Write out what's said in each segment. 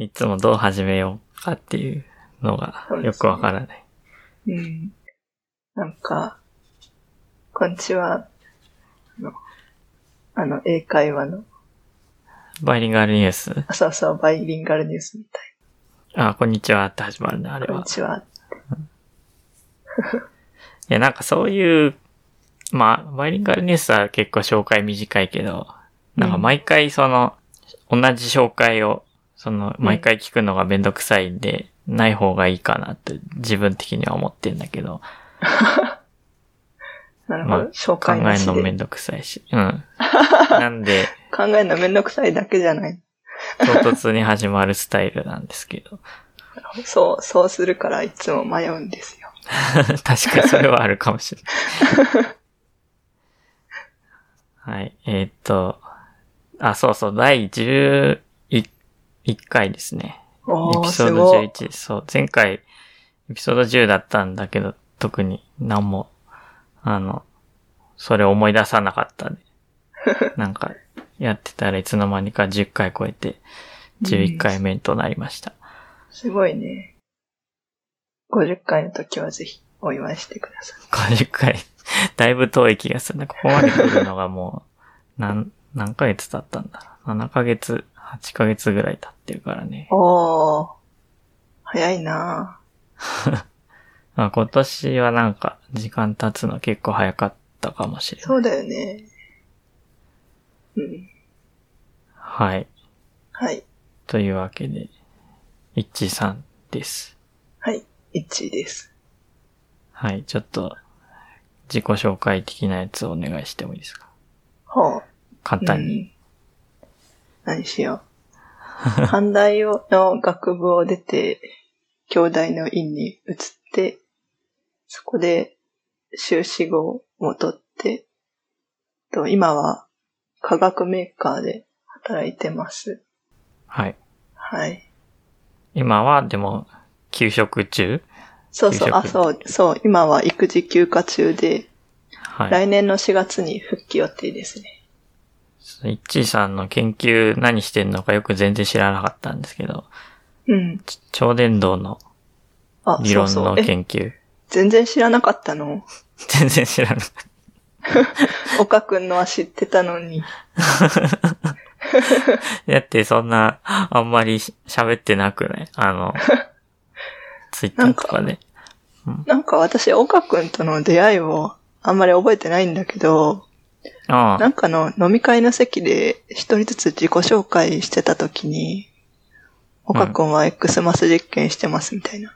いつもどう始めようかっていうのがよくわからない。うん。なんか、こんにちは。の、あの、英会話の、バイリンガルニュース？あ、そうそう、バイリンガルニュースみたいあ、こんにちはって始まるね、あれな。こんはに。ちは。いや、なんかそういう、まあ、バイリンガルニュースは結構紹介短いけど、なんか毎回その、同じ紹介を、その、毎回聞くのがめんどくさいんで、ない方がいいかなって自分的には思ってんだけど、ま あなるほど。紹考え介なしで。るのめんどくさいし。うん。なんで、考えるのめんどくさいだけじゃない。唐突に始まるスタイルなんですけど。そう、そうするからいつも迷うんですよ。確かにそれはあるかもしれない。はい。えーっと、あ、そうそう、第11回ですね。エピソードすごい。11です。そう、前回、エピソード10だったんだけど、特に何も、あの、それを思い出さなかったんで。なんか、やってたらいつの間にか10回超えて、11回目となりました。すごいね。50回の時はぜひお祝いしてください。50回、だいぶ遠い気がするね。ここまで来るのがもう、何、何ヶ月経ったんだろう。7ヶ月、8ヶ月ぐらい経ってるからね。おー。早いな まあ、今年はなんか、時間経つの結構早かったかもしれない。そうだよね。うん。はい。はい。というわけで、一致さんです。はい。1位です。はい。ちょっと、自己紹介的なやつをお願いしてもいいですか？ほう。簡単に。うん何しよう。阪大をの学部を出て、兄弟の院に移って、そこで修士号を取って、と今は化学メーカーで働いてます。はい。はい。今は、でも、休職中？そうそう、あ、そう、そう、今は育児休暇中で、はい。来年の4月に復帰予定ですね。イッチーさんの研究何してんのかよく全然知らなかったんですけど、うん。ち超電導のあ、理論のそうそう。え、研究。全然知らなかったの？全然知らなかった。岡くんのは知ってたのに。だってそんな、あんまりし喋ってなくない？あの、ツイッターとかで。なんか私、岡くんとの出会いをあんまり覚えてないんだけど、ああ、なんかの飲み会の席で一人ずつ自己紹介してた時に、岡くんは X マス実験してますみたいな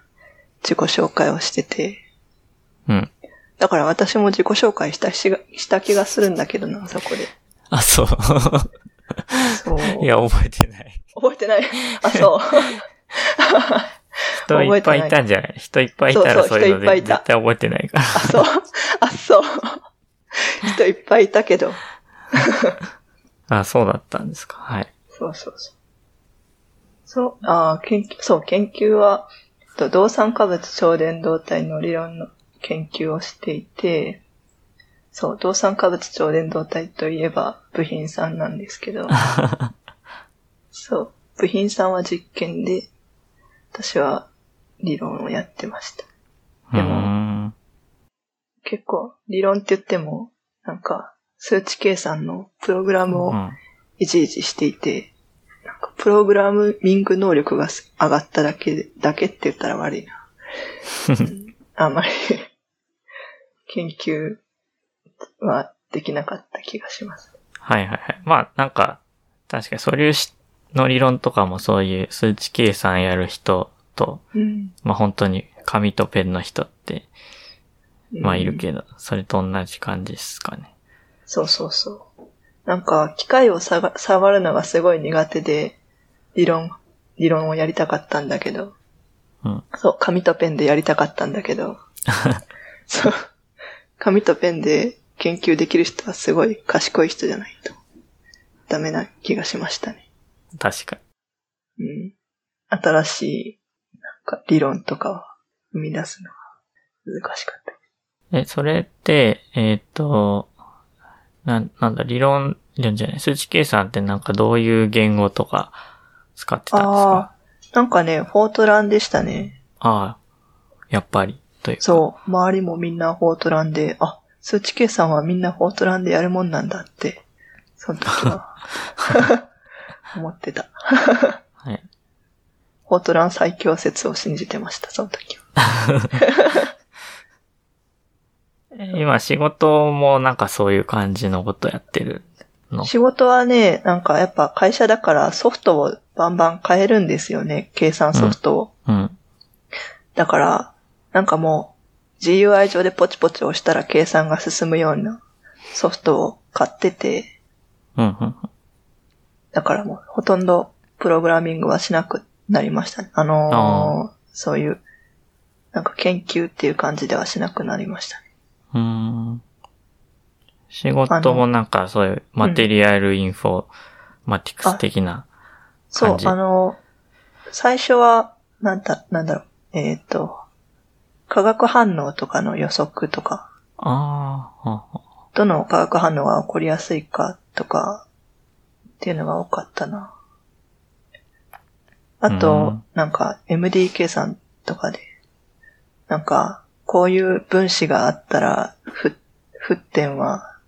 自己紹介をしてて、うん。だから私も自己紹介したしがした気がするんだけどな、そこで。あ、そう。そう。いや、覚えてない。覚えてない？あ、そう。人いっぱいいたんじゃない？人いっぱいいたらそうそうそういうので人いっぱいいた絶対覚えてないから。あ、そう。あ、そう。人いっぱいいたけど。あ、そうだったんですか。はい。そうそうそう。そう、あー研究、そう、研究は、と動産化物超伝導体の理論の研究をしていて、そう、動産化物超伝導体といえば部品さんなんですけど、そう、部品さんは実験で、私は理論をやってました。でもん。結構、理論って言っても、なんか、数値計算のプログラムをうん。いちいちしていて、なんかプログラミング能力がす上がっただけで、だけって言ったら悪いな。う んあんまり研究はできなかった気がします。はいはいはい。まあ、なんか、確かに素粒子の理論とかもそういう数値計算やる人と、うん。まあ本当に紙とペンの人って、まあいるど。けど、それと同じ感じですかね。そうそうそう。なんか、機械をさが触るのがすごい苦手で、理論、理論をやりたかったんだけど、うん。そう、紙とペンでやりたかったんだけど、そう、紙とペンで研究できる人はすごい賢い人じゃないと、ダメな気がしましたね。確かに。うん。新しい、なんか理論とかを生み出すのは難しかった。え、それって、えっ、と、なん、なんだ、理論、理論じゃない、数値計算ってなんかどういう言語とか使ってたんですか？なんかね、フォートランでしたね。ああ、やっぱり、というか。そう。周りもみんなフォートランで、あ、数値計算はみんなフォートランでやるもんなんだって、その時は、思ってた。はい。フォートラン最強説を信じてました、その時は。今仕事もなんかそういう感じのことやってるの？仕事はね、なんかやっぱ会社だからソフトをバンバン変えるんですよね、計算ソフトを。うん。だから、なんかもう GUI 上でポチポチ押したら計算が進むようなソフトを買ってて、うん、うん。だからもうほとんどプログラミングはしなくなりましたね。あのーそういう、なんか研究っていう感じではしなくなりましたね。うーん。仕事もなんかそういうマテリアルインフォマティクス的なそう感、じ。あのー最初は、なんだ、なんだろう、えっ、と、化学反応とかの予測とか、ああ、はあどの化学反応が起こりやすいかとか、っていうのが多かったな。あうとん、なんか MD 計算とかで、なんか、こういう分子があったら、ふ、沸点は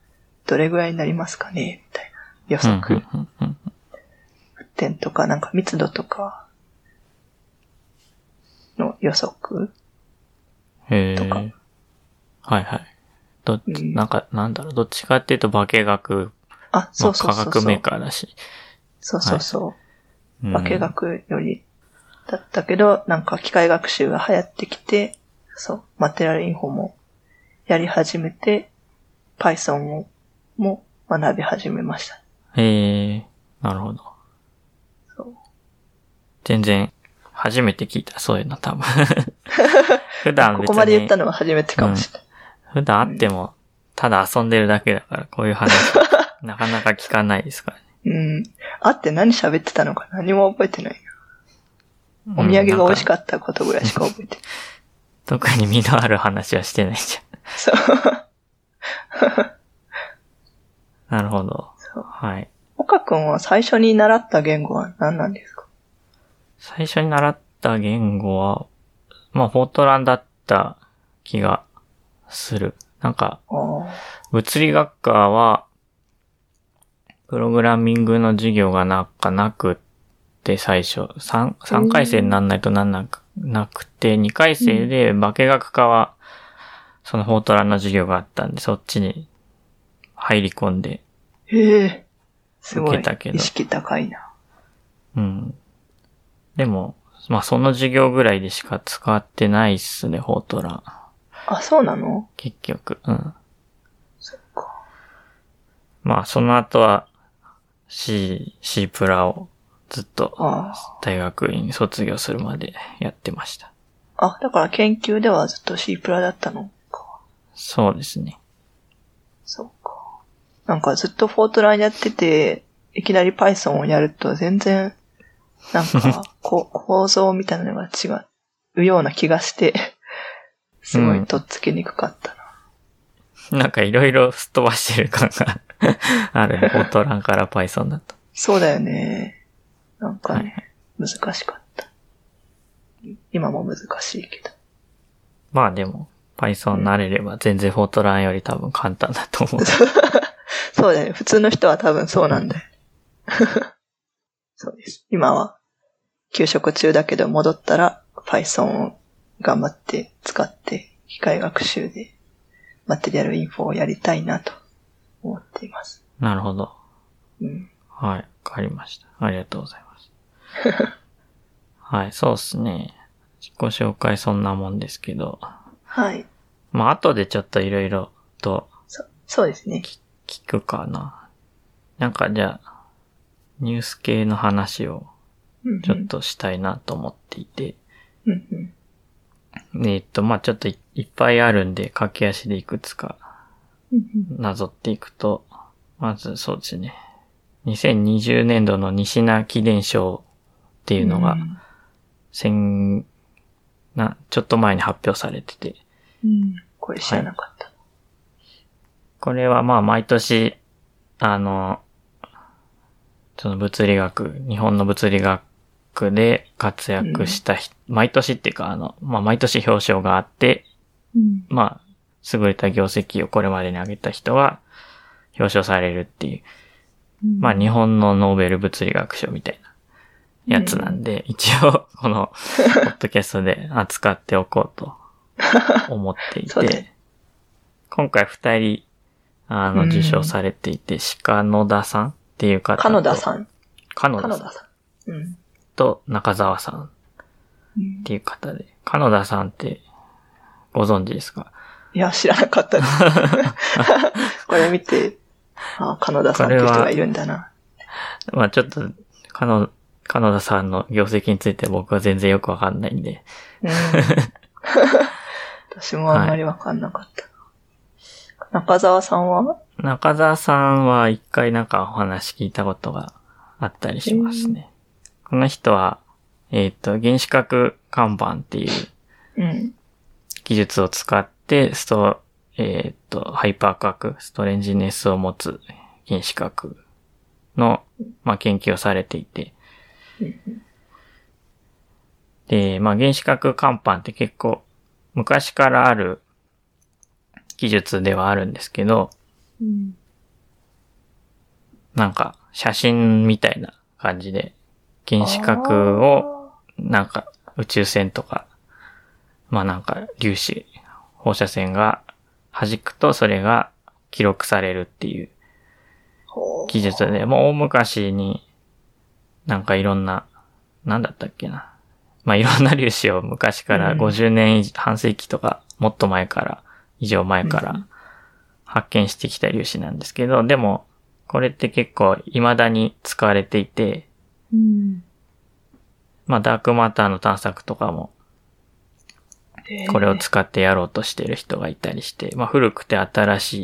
どれぐらいになりますかね？みたいな予うん測。沸点とか、なんか密度とかの予測。へえ。とかはいはい。ど、うんなんか、なんだろう、どっちかっていうと化学、あ、まあ、そうそうそう化学メーそう。カーだし。そうそうそう。うん化学よりだったけど、なんか機械学習が流行ってきて、そう、マテリアルインフォもやり始めて、Python をも学び始めました。へえ、なるほど。そう全然、初めて聞いた、そういうの多分。普段別に。ここまで言ったのは初めてかもしれない。普段会っても、ただ遊んでるだけだから、こういう話、なかなか聞かないですからね。うん。あって何喋ってたのか何も覚えてないな。お土産が美味しかったことぐらいしか覚えてない。特に身のある話はしてないじそう。ゃん。なるほど。そうはい。岡くんは最初に習った言語は何なんですか？最初に習った言語は、まあ、フォートランだった気がする。なんか。物理学科は、プログラミングの授業がなんかなくって最初、三三回生になんないとなんなくなくて、二回生で化学科は、そのフォートランの授業があったんで、そっちに入り込んで、へえ。すごい意識高いな。うん。でも、まあその授業ぐらいでしか使ってないっすね、フォートラン。あ、そうなの？結局。うん。そっか。まあその後は C、C プラをずっとあ大学院卒業するまでやってました。あ。あ、だから研究ではずっと C プラだったの？か。そうですね。そうか。なんかずっとフォートランやってて、いきなり Python をやると全然、なんか、こ構造みたいなのが違うような気がして、すごいとっつきにくかったな。なんかいろいろすっ飛ばしてる感が あるね。フォートランから Python だと。そうだよね。なんかはいね、難しかった。今も難しいけど。まあでも、Python 慣れれば全然フォートランより多分簡単だと思う。そうだよね。普通の人は多分そうなんだよ。そうです。今は、休職中だけど戻ったら Python を頑張って使って機械学習でマテリアルインフォをやりたいなと思っています。なるほど。うん。はい。わかりました。ありがとうございます。はい、そうですね。自己紹介そんなもんですけど。はい。まあ後でちょっといろいろとそそうですね。聞くかな。なんかじゃあ、ニュース系の話をうんうんちょっ。としたいなと思っていて。うんうん。えーっと、まあちょっといいっぱいあるんで、駆け足でいくつかうんうんなぞっていくと、まずそうですね。2020年度の西名記念賞っていうのが、うん。先、な、ちょっと前に発表されてて、うん。これ知らなかった。これはまあ毎年、あの、その物理学、日本の物理学クで活躍した人、毎年っていうか、あの、まあ、毎年表彰があって、うん。まあ、優れた業績をこれまでに挙げた人は表彰されるっていう、まあ、日本のノーベル物理学賞みたいなやつなんで、一応、この、ポッドキャストで扱っておこうと 思っていて、今回二人、あの、うん受賞されていて、鹿野田さんっていう方と、カノダさん。カノダさんさん。うん。と中澤さんっうんていう方で、カノダさんってご存知ですか？いや、知らなかったです。これ見て、あ、カノダさんって人がいるんだな。まあちょっと、カノ、カノダさんの業績について僕は全然よくわかんないんで、うん。私もあんまりわかんなかった。中澤さんは？中澤さんは一回なんかお話聞いたことがあったりしますね。この人は、えっ、と、原子核看板っていううん。技術を使って、スト、えっ、と、ハイパー核、ストレンジネスを持つ原子核の、まあ、研究をされていて、で、まあ、原子核看板って結構昔からある技術ではあるんですけど、うん。なんか写真みたいな感じで原子核をなんか宇宙船とか、まあなんか粒子、放射線が弾くとそれが記録されるっていう技術で、もう大昔になんかいろんな、なんだったっけな。まあいろんな粒子を昔からうん50年以上、半世紀とかもっと前から、以上前かうら発見してきた粒子なんですけど、でもこれって結構未だに使われていて、うん。まあダークマターの探索とかもこれを使ってやろうとしてる人がいたりして、まあ古くて新し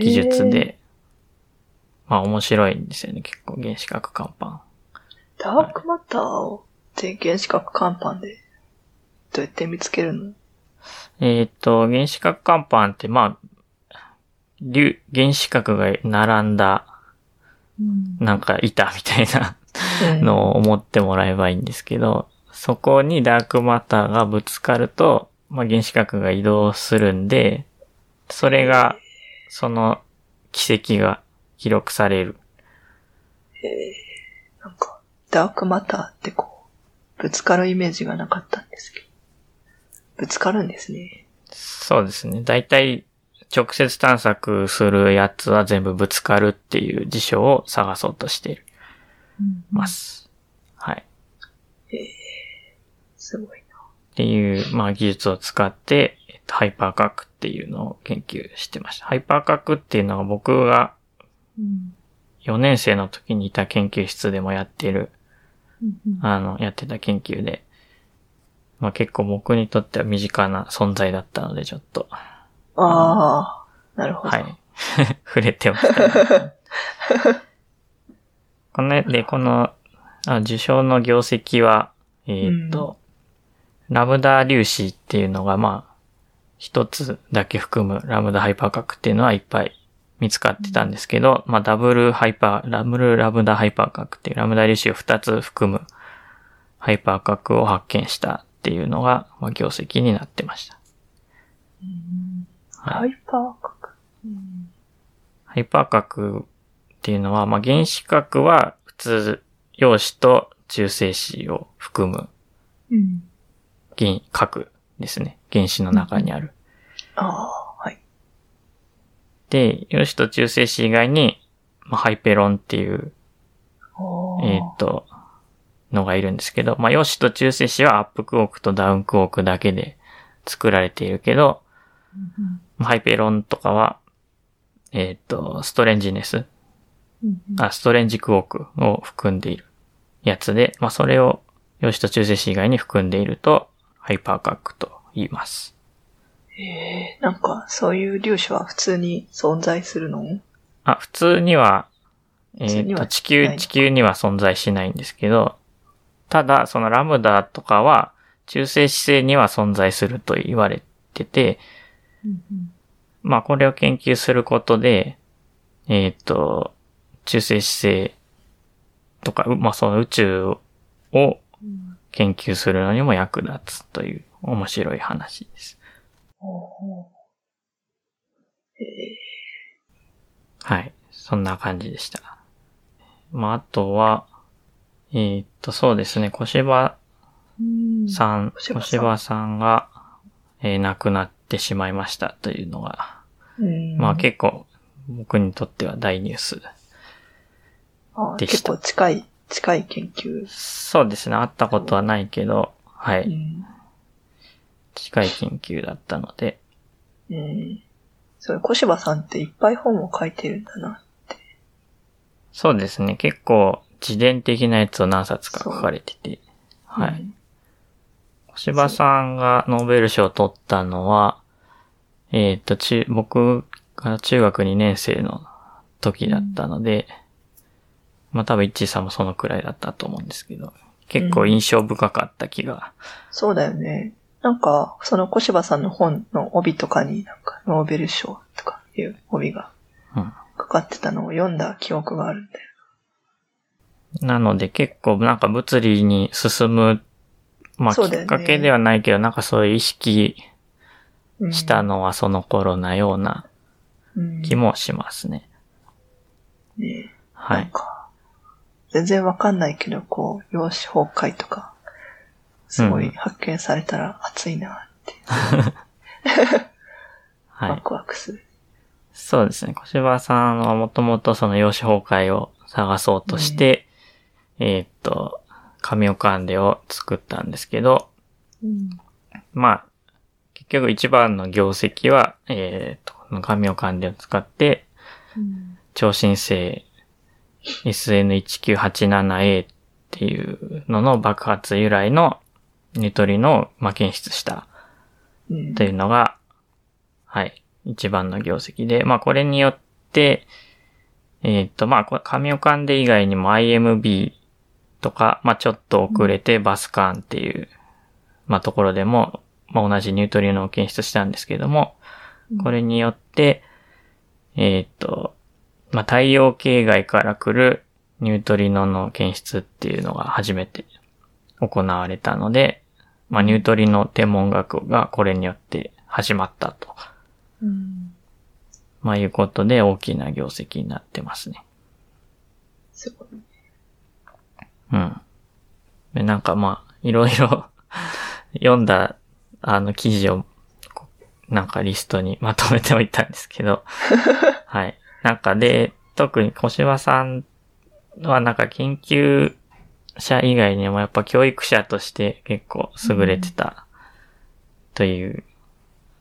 い技術。で、まあ面白いんですよね、結構原子核看板。ダークマターをって原子核看板でどうやって見つけるの？えっ、と、原子核看板って、まあ、粒原子核が並んだ、なんか板みたいなうんのを思ってもらえばいいんですけど、そこにダークマターがぶつかると、まあ、原子核が移動するんで、それが、その奇跡が記録される。なんか、ダークマターってこう、ぶつかるイメージがなかったんですけど。ぶつかるんですね。そうですね。だいたい直接探索するやつは全部ぶつかるっていう事象を探そうとしています。はい。すごいな。っていう、まあ、技術を使って、えっとハイパー核っていうのを研究してました。ハイパー核っていうのが僕が4年生の時にいた研究室でもやってる、あの、やってた研究で、まあ結構僕にとっては身近な存在だったので、ちょっと、ああ、なるほど。はい。触れておきたいな。この、で、この、あ受賞の業績は、えーっと、ラムダ粒子っていうのが、まあ、一つだけ含むラムダハイパー核っていうのはいっぱい見つかってたんですけど、まあ、ダブルハイパー、ラムルラムダハイパー核っていうラムダ粒子を二つ含むハイパー核を発見したっていうのが、まあ、業績になってました。ハイパー核？ハイパー核っていうのは、まあ、原子核は普通、陽子と中性子を含むうん。原核ですね。原子の中にある。ああ、はい。で、陽子と中性子以外に、まあ、ハイペロンっていう、えーっと、のがいるんですけど、まあ、陽子と中性子はアップクォークとダウンクォークだけで作られているけど、まあハイペロンとかは、えーっと、ストレンジネス、あ、ストレンジクォークを含んでいるやつで、まあ、それを陽子と中性子以外に含んでいると、ハイパー核と言います。えー、なんか、そういう粒子は普通に存在するの？あ、普通には、えっ、と、地球、地球には存在しないんですけど、ただ、そのラムダとかは、中性子星には存在すると言われてて、まあ、これを研究することで、えっ、と、中性子星とか、うまあその宇宙をうん。研究するのにも役立つという面白い話です。ほうほうえはい。そんな感じでした。まああとは、えーっと、そうですね、小芝ーさん、小芝さんが、えー亡くなってしまいましたというのが、うんまあ結構僕にとっては大ニュース。あでした結構近い、近い研究。そうですね、会ったことはないけど、はうい、ん。近い研究だったので、うん。それ、小芝さんっていっぱい本を書いてるんだな。そうですね、結構自伝的なやつを何冊か書かれてて、はい。うん小芝さんがノーベル賞を取ったのは、えっ、と、中、僕が中学2年生の時だったので、まあ多分イッチーさんもそのくらいだったと思うんですけど、結構印象深かった気が、そうだよね。なんか、その小芝さんの本の帯とかになんか、ノーベル賞とかいう帯がうん。かかってたのを読んだ記憶があるんだよ。なので結構なんか物理に進む、まあきっかけではないけど、なんかそういう意識うんしたのはその頃なようなうん気もしますね。ねはい。なんか、全然わかんないけど、こう、陽子崩壊とか、すごい発見されたら熱いなって、ワ はい。クワクする。そうですね。小芝さんはもともとその陽子崩壊を探そうとして、えーっと、神オカンデを作ったんですけど、うん。まあ、結局一番の業績は、えーっと、この神オカンデを使って、うん超新星 SN1987A っていうのの爆発由来のニュートリノを、まあ、検出した。うん。というのが、はい、一番の業績で、まあこれによって、えーっと、まあこれ、神オカンデ以外にも IMB とか、まあちょっと遅れてバスカーンっていう、まあところでも、まあ同じニュートリノを検出したんですけども、これによって、えーっと、まあ太陽系外から来るニュートリノの検出っていうのが初めて行われたので、まあニュートリノ天文学がこれによって始まったと、うん。まあいうことで大きな業績になってますね。すごい。うん。で、なんかまあ、いろいろ 読んだ、あの記事を、なんかリストに まとめておいたんですけど、はい。なんかで、特に小芝さんはなんか研究者以外にもやっぱ教育者として結構優れてたという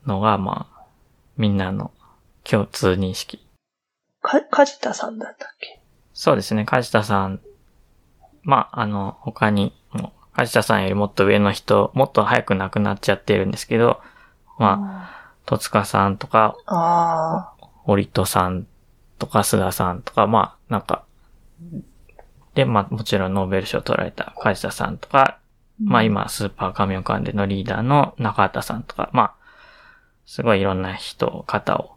のが、まあ、みんなの共通認識。か、梶田さんだったっけ？そうですね、梶田さん。まあ、あの、他にも、梶田さんよりもっと上の人、もっと早く亡くなっちゃってるんですけど、まあ、戸塚さんとか、ああ折戸さんとか、須田さんとか、まあ、なんか、で、まあ、もちろんノーベル賞を取られた梶田さんとか、ー。まあ今、スーパーカミオカンデのリーダーの中畑さんとか、まあ、すごいいろんな人、方を、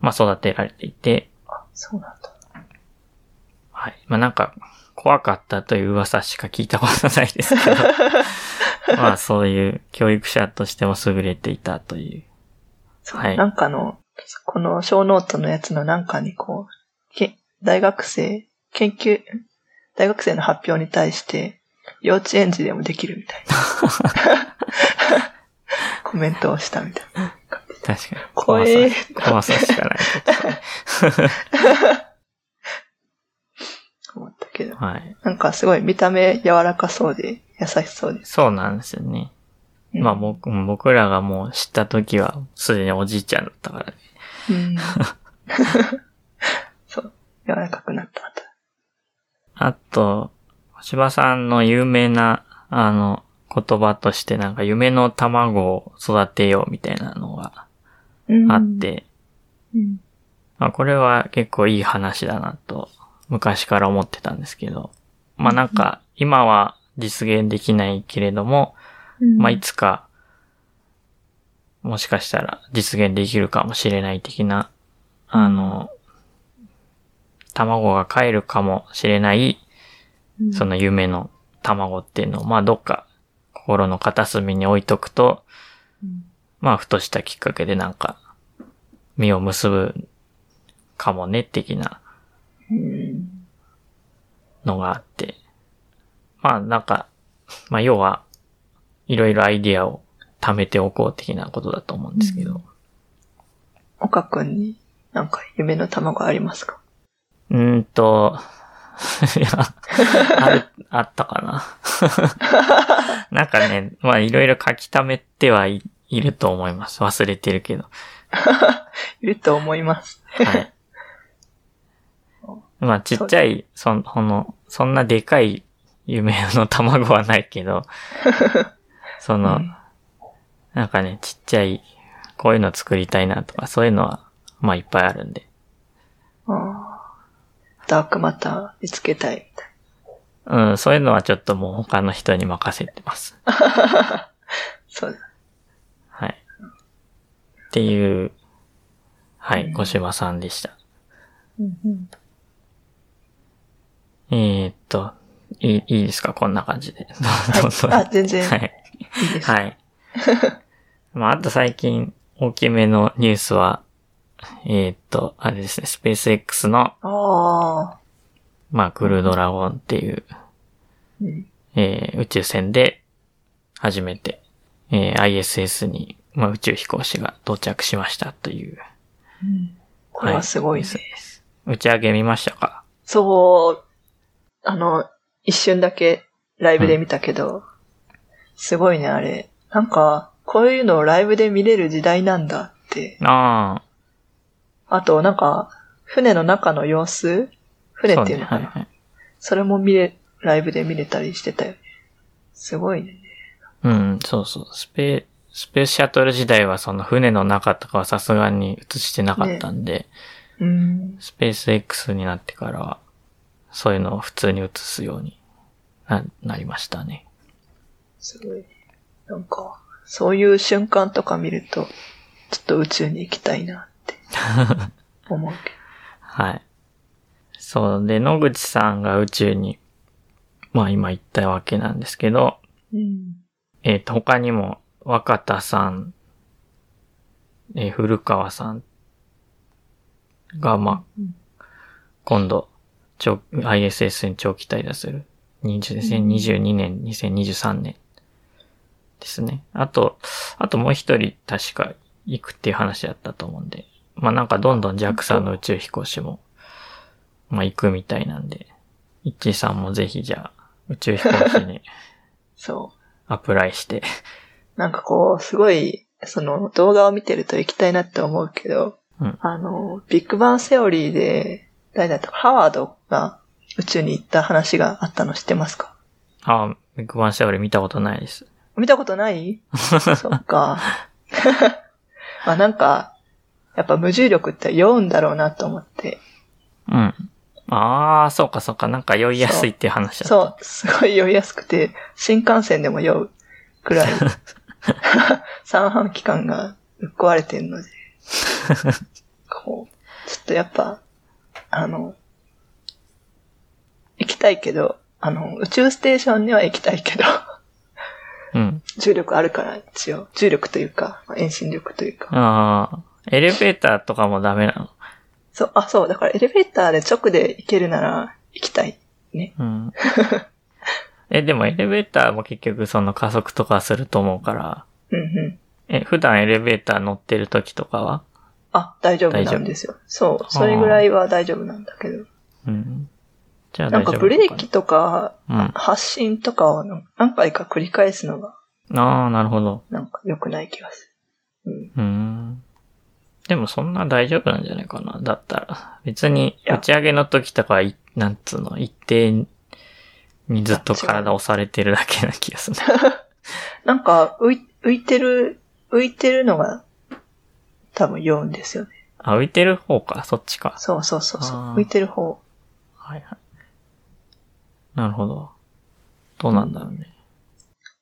まあ育てられていて、そうなんだ。はい。まあなんか、怖かったという噂しか聞いたことないですけど、まあそういう教育者としても優れていたという。そう、はいなんかの、この小ノートのやつのなんかにこう、け大学生、研究、大学生の発表に対して、幼稚園児でもできるみたいな。コメントをしたみたいな。確かに。怖怖さえ、怖さしかない。思ったけど。はい。なんかすごい。見た目柔らかそうで優しそうです。そうなんですよね。まあ僕僕らがもう知った時は、すでにおじい。ちゃんだったからね。うん。そう。柔らかくなった後。あと、芝さんの有名な、あの、言葉としてなんか夢の卵を育てようみたいなのがうんあっ。て、うん。まあこれは結構いい話だなと昔から思ってたんですけど、まあなんか今は実現できないけれども、まあいつかもしかしたら実現できるかもしれない的な、あの、卵が帰るかもしれないその夢の卵っていうのを、まあどっか心の片隅に置いとくと、うんまあふとしたきっかけでなんか、実を結ぶかもね、的なうん。のがあって。まあなんか、まあ要は、いろいろアイディアを貯めておこう的なことだと思うんですけど。岡くんになんか夢の卵ありますか？うーんと、いや、ある、あったかな。なんかね、まあいろいろ書き溜めてはい、いると思います。忘れてるけど。いると思います。はい。まあちっちゃい、そん、ほの、そんなでかい夢の卵はないけど、その、うんなんかね、ちっちゃい、こういうの作りたいなとか、そういうのは、まあいっぱいあるんで。あーダークマター見つけたいみたいうん、そういうのはちょっともう他の人に任せてます。な。そうだ。はい。っていう、はい、うん小芝さんでした。うんうんえー、っと、いい、いいですか？こんな感じで。どうぞあ、全然はい。いいです。はい。まあ、あと最近大きめのニュースは、えー、っと、あれですね、スペース X の、ああ。まあ、クルードラゴンっていう、うん。えー宇宙船で、初めて、えー ISS に、まあ、宇宙飛行士が到着しましたという。これはすごいね。はい打ち上げ見ましたか？そう、あの、一瞬だけライブで見たけど、すごいね、あれ。なんか、こういうのをライブで見れる時代なんだって。ああと、なんか、船の中の様子？あ。船っていうのかな？そはいはい。それも見れ、ライブで見れたりしてたよね。すごいね。うん、そうそう。スペ、スペースシャトル時代はその船の中とかはさすがに映してなかったんで、うん。スペース X になってからは、そういうのを普通に映すようにな、なりましたね。すごい。なんか、そういう瞬間とか見ると、ちょっと宇宙に行きたいな思うけはい。そう。で、野口さんが宇宙に、まあ今行ったわけなんですけど、ど。うん。えっ、と、他にも、若田さん、えー古川さんが、まうんあ、今度、長 ISS に長期滞在する。20 2022年、2023年ですね。あと、あともう一人確か行くっていう話だったと思うんで。まあなんかどんどん JAXA の宇宙飛行士も、まあ行くみたいなんで、イッチーさんもぜひじゃあ、宇宙飛行士に そう。アプライして、なんかこう、すごい、その動画を見てると行きたいなって思うけど、うんあの、ビッグバンセオリーで、誰だったか、ハワードが宇宙に行った話があったの知ってますか？ああ、ビッグバンセオリー見たことないです。見たことない？そっか。まあなんか、やっぱ無重力って酔うんだろうなと思って。うん。ああ、そうかそうか、なんか酔いやすいっていう話だった。そう、すごい酔いやすくて、新幹線でも酔うくらい、三半規管がぶっ壊れてんので、こう、ちょっとやっぱ、あの、行きたいけど、あの、宇宙ステーションには行きたいけど、うん。重力あるから一応、重力というか、まあ遠心力というか。ああ、エレベーターとかもダメなの？そう、あ、そう、だからエレベーターで直で行けるなら行きたい。ね。うん。え、でもエレベーターも結局その加速とかすると思うから、うんうん。え、普段エレベーター乗ってる時とかは？あ、大丈夫なんですよ。そう、それぐらいは大丈夫なんだけど。うん。じゃあなんかブレーキとか、うん発進とかを何回か繰り返すのが、ああ、なるほど。なんか良くない気がする。ううん。ん。でもそんな大丈夫なんじゃないかな。だったら。別に打ち上げの時とかはい、なんつうの、一定にずっと体押されてるだけな気がする。なんか浮い、浮いてる、浮いてるのが、多分酔うんですよね。あ、浮いてる方か、そっちか。そうそうそうそう。浮いてる方。はいはい。なるほど。どうなんだろうね。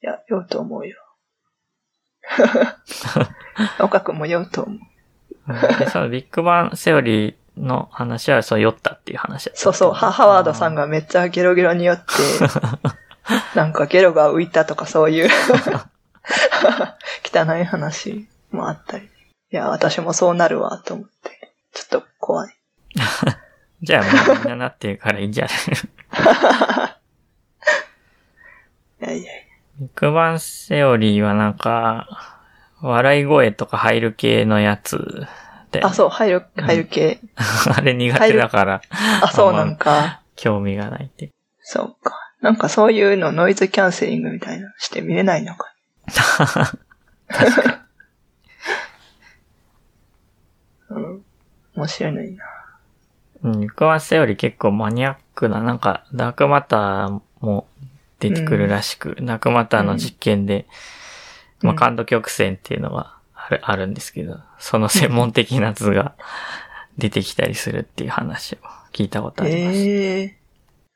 いや、酔うと思うよ。岡くんも酔うと思う。うん。で、そのビッグバンセオリーの話は、そう、酔ったっていう話だった。そうそう、ハハワードさんがめっちゃゲロゲロに酔って、なんかゲロが浮いたとかそういう。汚い話もあったり。いや、私もそうなるわと思って、ちょっと怖い。じゃあもうみんななってるからいいんじゃない？いやいやいビッグバンセオリーはなんか、笑い声とか入る系のやつで、や。あ、そう、入る、入る系。あれ苦手だから、あ、そうなんか。興味がないって。そうか。なんかそういうのノイズキャンセリングみたいなのして見れないのか。うん。面白いのにな。うん、ビッグバンセオリー結構マニアックな、なんか、ダークマターも出てくるらしく、ダークマターの実験で、うんまあ、感度曲線っていうのがある、あるんですけど、その専門的な図が出てきたりするっていう話を聞いたことあります。ええ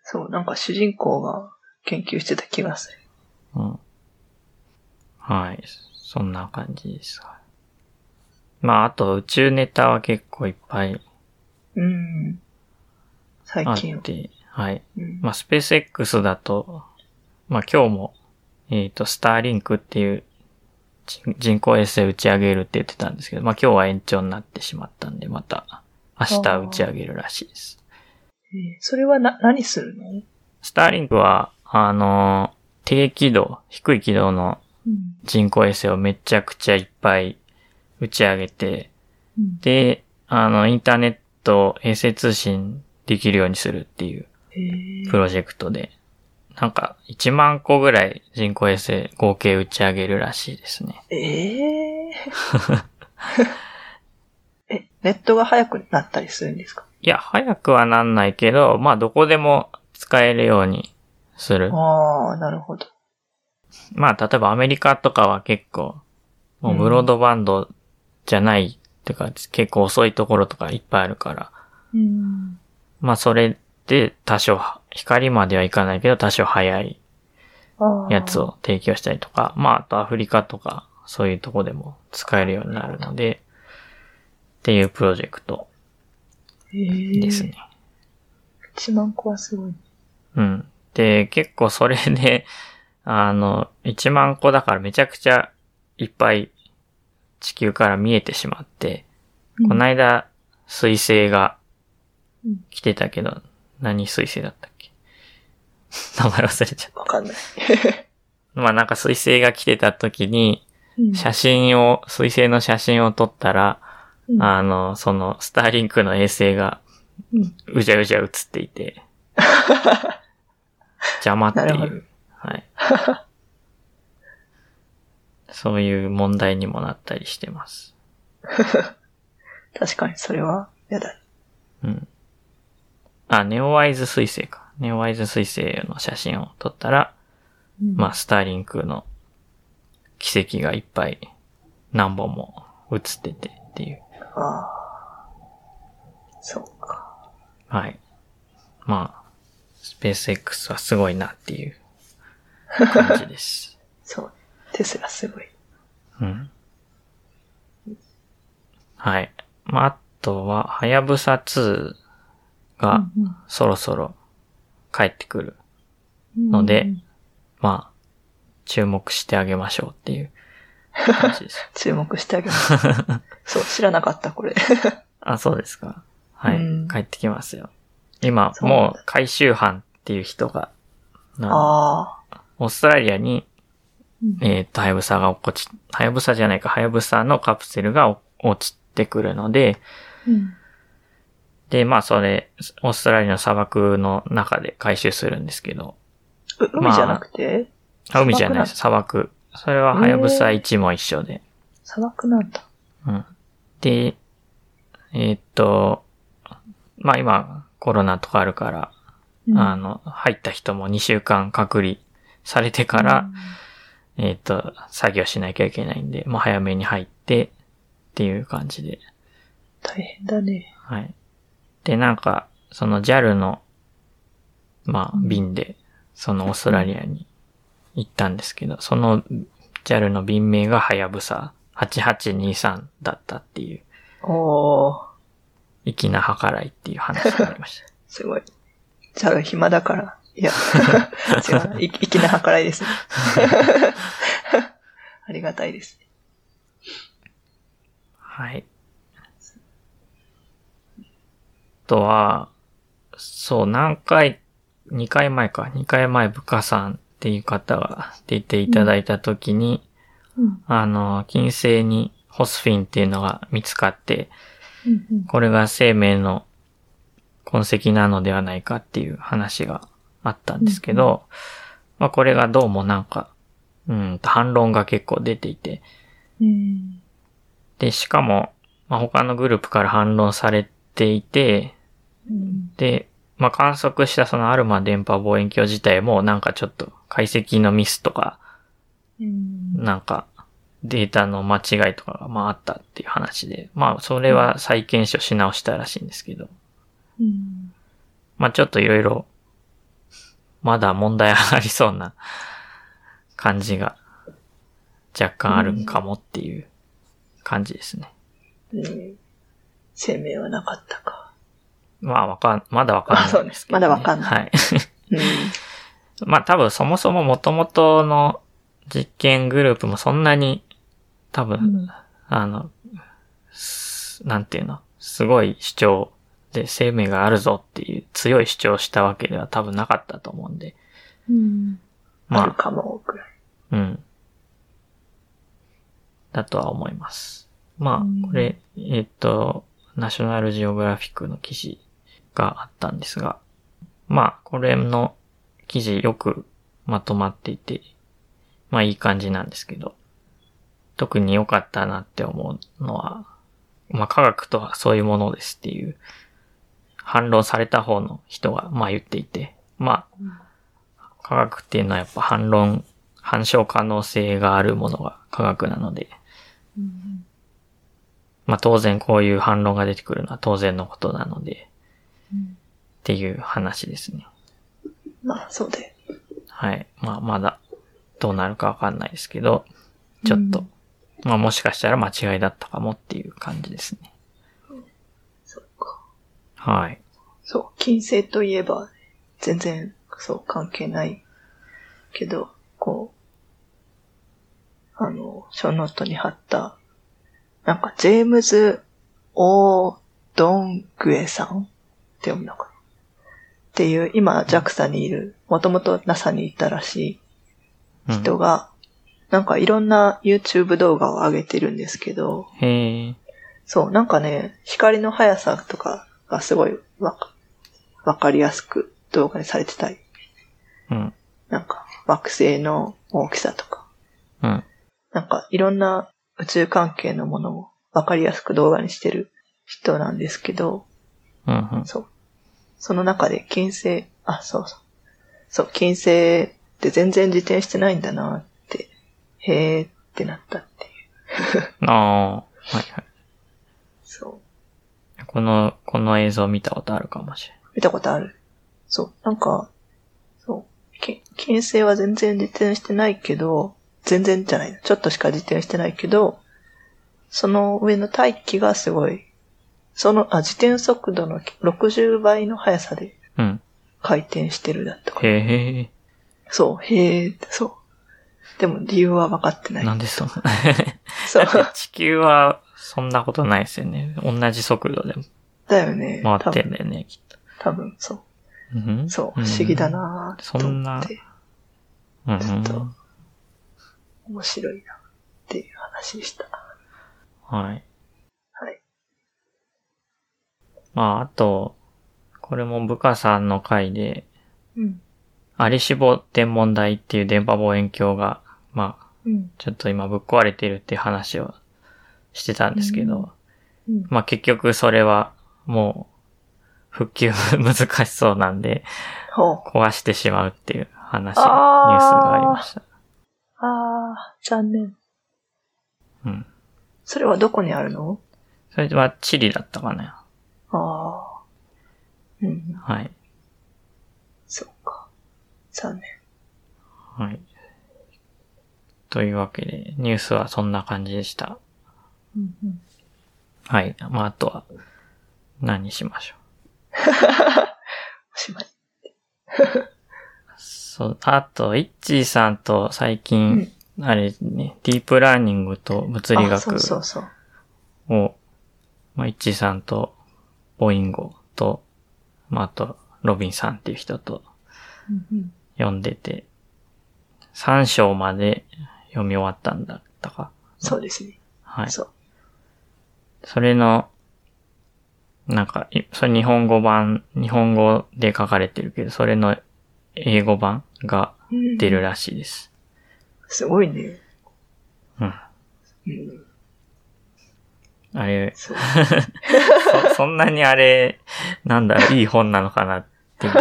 そう、なんか主人公が研究してた気がする。うん。はい。そんな感じです。まあ、あと宇宙ネタは結構いっぱいうん。最あっ近。て、はい。うんまあ、スペース X だと、まあ今日も、えっ、と、スターリンクっていう人人工衛星打ち上げるって言ってたんですけど、まあ今日は延長になってしまったんで、また明日打ち上げるらしいです。えーそれはな、何するの？スターリンクは、あのー低軌道、低い軌道のうん。人工衛星をめちゃくちゃいっぱい打ち上げて、うんで、あの、インターネット、衛星通信できるようにするっていうえープロジェクトで、なんか1万個ぐらい人工衛星合計打ち上げるらしいですね。ええ え、ネットが速くなったりするんですか？いや、早くはなんないけど、まあどこでも使えるようにする。ああ、なるほど。まあ例えばアメリカとかは結構、もうブロードバンドじゃない、っていうか結構遅いところとかいっぱいあるから、うん。まあそれで多少、光まではいかないけど多少早いやつ。を提供したりとか、まあ、あとアフリカとか、そういうとこでも使えるようになるので、っていうプロジェクトええですね。1万個はすごい。うん。で、結構それで、あの、1万個だからめちゃくちゃいっぱい地球から見えてしまって、この間、水星がうん来てたけど、何水星だった 名前忘れちゃっわかんない。た。まあなんか水星が来てた時に、うん写真を、水星の写真を撮ったら、うんあの、その、スターリンクの衛星がうじゃうじゃ映っていて、邪魔っていう、はい。そういう問題にもなったりしてます。確かにそれは嫌だ。うん。あ、ネオワイズ水星か。ネオワイズ水星の写真を撮ったら、まあ、スターリンクの奇跡がいっぱい何本も映っててっていう。あ。ああ。そうか。はい。まあ、スペース X はすごいなっていう感じです。そう。テスラすごい。うん。はい。まあ、あとは、はやぶさ2がそろそろ帰ってくるので、うんまあ、注目してあげましょうっていう感じです。注目してあげます。そう、知らなかった、これ。あ、そうですか。はい。うん帰ってきますよ。今、もう回収班っていう人が、なああ。オーストラリアにうんえっ、と、はやぶさが落ち、はやぶさじゃないか、はやぶさのカプセルがお落ちてくるので、うんで、まあそれ、オーストラリアの砂漠の中で回収するんですけど、う海じゃなくて、あ海じゃないです、砂漠。それははやぶさ1も一緒で。砂漠なんだ。うん。で、えっ、と、まあ今、コロナとかあるから、うんあの、入った人も2週間隔離されてから、えっ、と、作業しなきゃいけないんで、まあ早めに入って、っていう感じで。大変だね。はい。で、なんか、その JAL の、まあ、うん便で、そのオーストラリアに行ったんですけど、その JAL の便名がはやぶさ8823だったっていう。おー。粋な計らいっていう話がありました。すごい。じゃあ、暇だから。いや、違う粋な計らいですね。ありがたいです。はい。あとは、そう、何回、2回前か、2回前、部下さんっていう方が出ていただいたときに、うん。あの、金星にホスフィンっていうのが見つかって、うんうん。これが生命の痕跡なのではないかっていう話があったんですけど、まあこれがどうもなんか、うん、反論が結構出ていて、うん。で、しかも、まあ、他のグループから反論されていて、うん。で、まあ、観測したそのアルマ電波望遠鏡自体もなんかちょっと解析のミスとか、うん。なんかデータの間違いとかがまああったっていう話で、まあそれは再検証し直したらしいんですけど、うん。まあちょっといろいろ、まだ問題ありそうな感じが若干あるんかもっていう感じですね。うん。生命はなかったか。まあわかん、まだわかんないんですけど、ね。あそうねまだわかんないはい。うん。まあ多分そもそも元々の実験グループもそんなに多分、うんあの、すなんていうの、すごい主張で生命があるぞっていう強い主張をしたわけでは多分なかったと思うんで。うん。あるまかも、ぐらい。あ、うん。だとは思います。まうんあ、これ、えっと、ナショナルジオグラフィックの記事があったんですが、まあ、これの記事よくまとまっていて、まあいい感じなんですけど、特に良かったなって思うのは、まあ科学とはそういうものですっていう反論された方の人がまあ言っていて、まあ、科学っていうのはやっぱ反論、反証可能性があるものが科学なので、うん。まあ当然こういう反論が出てくるのは当然のことなので、うんっていう話ですね。まあ、そうで。はい。まあまだどうなるかわかんないですけど、ちょっと、まあもしかしたら間違いだったかもっていう感じですね。そうか。はい。そう、金星といえば、全然、そう、関係ない。けど、こう、あの、ショーノートに貼った、なんか、ジェームズ・オー・ドングエさんって読むのかな？っていう、今、JAXA にいる、もともと NASA にいたらしいうん、人が、なんかいろんな YouTube 動画を上げてるんですけど、へえ。そう、なんかね、光の速さとかがすごいわかわかりやすく動画にされてたり、うん。なんか惑星の大きさとか、うん。なんかいろんな宇宙関係のものをわかりやすく動画にしてる人なんですけど、うん。うん。そう。その中で金星、あ、そうそう。そう、金星って全然自転してないんだなって、へーってなったっていう。ああ。はいはい。そう。この、この映像見たことあるかもしれ見たことある。そう。なんか、そう。き金星は全然自転してないけど、全然じゃない。ちょっとしか自転してないけど、その上の大気がすごい、その、あ、自転速度の60倍の速さで。うん。回転してるだったかな。へえ。そう、へーって、そう。でも理由は分かってない。なんでそんな。そう。地球はそんなことないですよね。同じ速度でだよね。回ってんだよね、きっと。多分、そう。うんそう、不思議だ。なぁとそんな思って、うんうん。ちょっと面白いなっていう話でした。はい。はい。まあ、あと、これも部下さんの回で、うん。アリシボ天文台っていう電波望遠鏡が、まあ、うん。ちょっと今ぶっ壊れてるっていう話をしてたんですけど、うん。まあ結局それはもう復旧難しそうなんでほう。壊してしまうっていう話、ニュースがありました。あー、残念。うん。それはどこにあるの？それはチリだったかな。ああ。うん。はい。そうか。残念。はい。というわけで、ニュースはそんな感じでした。うんうん。はい。まあ、あとは、何しましょ おしまい。う。そう、あと、イッチーさんと最近、あれね、ディープラーニングと物理あ、そう学そうそう。を、まあ、イッチーさんと、ボインゴと、まあ、あと、ロビンさんっていう人とうん読んでて、3章まで読み終わったんだったか。そうですね。はい。そう。それの、なんか、いそれ日本語版、日本語で書かれてるけど、それの英語版が出るらしいです。すごいね。うん。うん。あれ、そう。そ そんなにあれ、なんだ いい本なのかなっていう。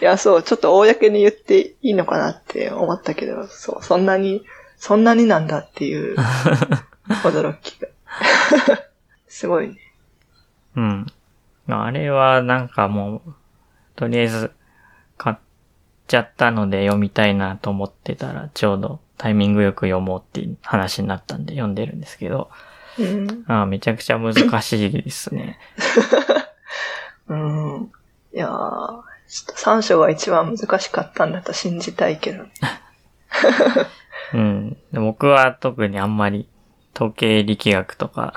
いや、そう、ちょっと公に言っていいのかなって思ったけど、そう、そんなに、そんなになんだっていう驚きが。すごいね。うん。あれはなんかもう、とりあえず買っちゃったので読みたいなと思ってたら、ちょうどタイミングよく読もうっていう話になったんで読んでるんですけど、うん。ああめちゃくちゃ難しいですね。うん。いやー、ちょっと三章が一番難しかったんだと信じたいけどね。うん。で僕は特にあんまり統計力学とか、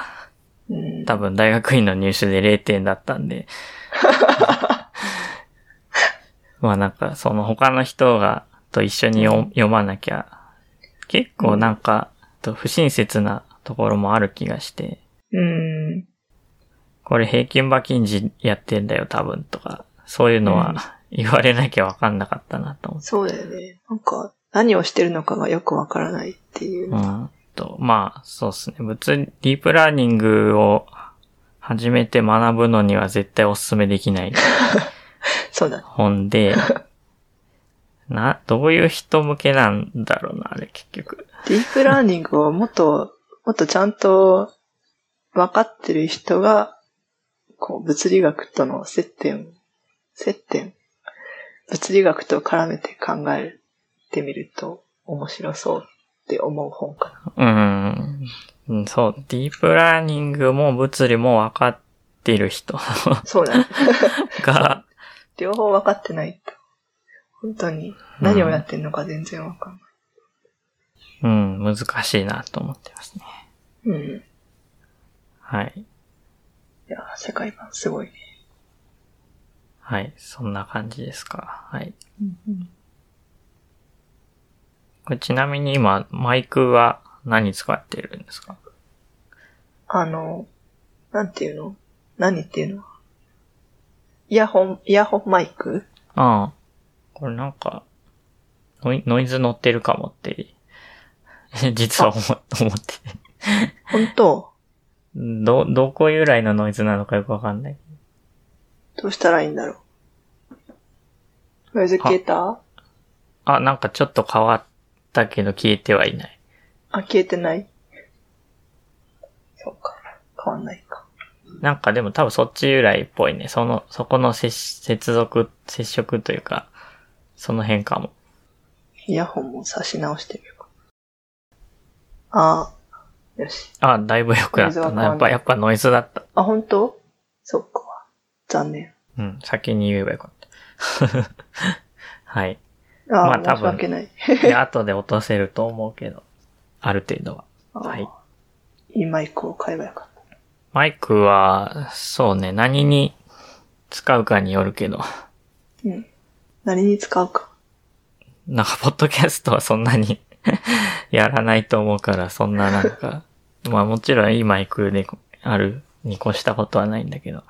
うん。多分大学院の入試で0点だったんで、まあなんかその他の人がと一緒に読読まなきゃ、結構なんか、と不親切なところもある気がして、うん。これ平均馬金時やってんだよ多分とか、そういうのは言われなきゃわかんなかったなと思って。そうだよね。なんか、何をしてるのかがよくわからないっていう。うん。と、まあ、そうですね。物理、ディープラーニングを始めて学ぶのには絶対お勧めできない そうだね。本で、な、どういう人向けなんだろうな、あれ結局。ディープラーニングをもっと、もっとちゃんと分かってる人が、こう、物理学との接点、接点、物理学と絡めて考えてみると面白そうって思う本かな。うーん。うんそう、ディープラーニングも物理も分かってる人そうだね。が、両方分かってないと、本当に何をやってんのか全然分かんない。うん、難しいなと思ってますね。うん。いはい。や、世界版すごいね。はい。そんな感じですか。はい。これちなみに今、マイクは何使ってるんですか？あの、なんていうの？何っていうの？イヤホン、イヤホンマイク？ああ。これなんか、ノイノイズ乗ってるかもって、実は思思ってて。本当？ど、どこ由来のノイズなのかよくわかんない。どうしたらいいんだろう。ノイズ消えた？あ、なんかちょっと変わったけど消えてはいない。あ、消えてない？そうか。変わんないか。なんかでも多分そっち由来っぽいね。その、そこの接接続、接触というか、その辺かも。イヤホンも差し直してみようか。ああ、よし。あ、だいぶ良くなったな。やっぱ、やっぱノイズだった。あ、本当？そっか。残念。うん、先に言えばよかった。はい。ああ、まあ多分 い。で、後で落とせると思うけど、ある程度は。はい。いいマイクを買えばよかった。マイクは、そうね、何に使うかによるけど、うん。何に使うか。なんか、ポッドキャストはそんなに やらないと思うから、そんななんか、まあもちろんいいマイクであるに越したことはないんだけど、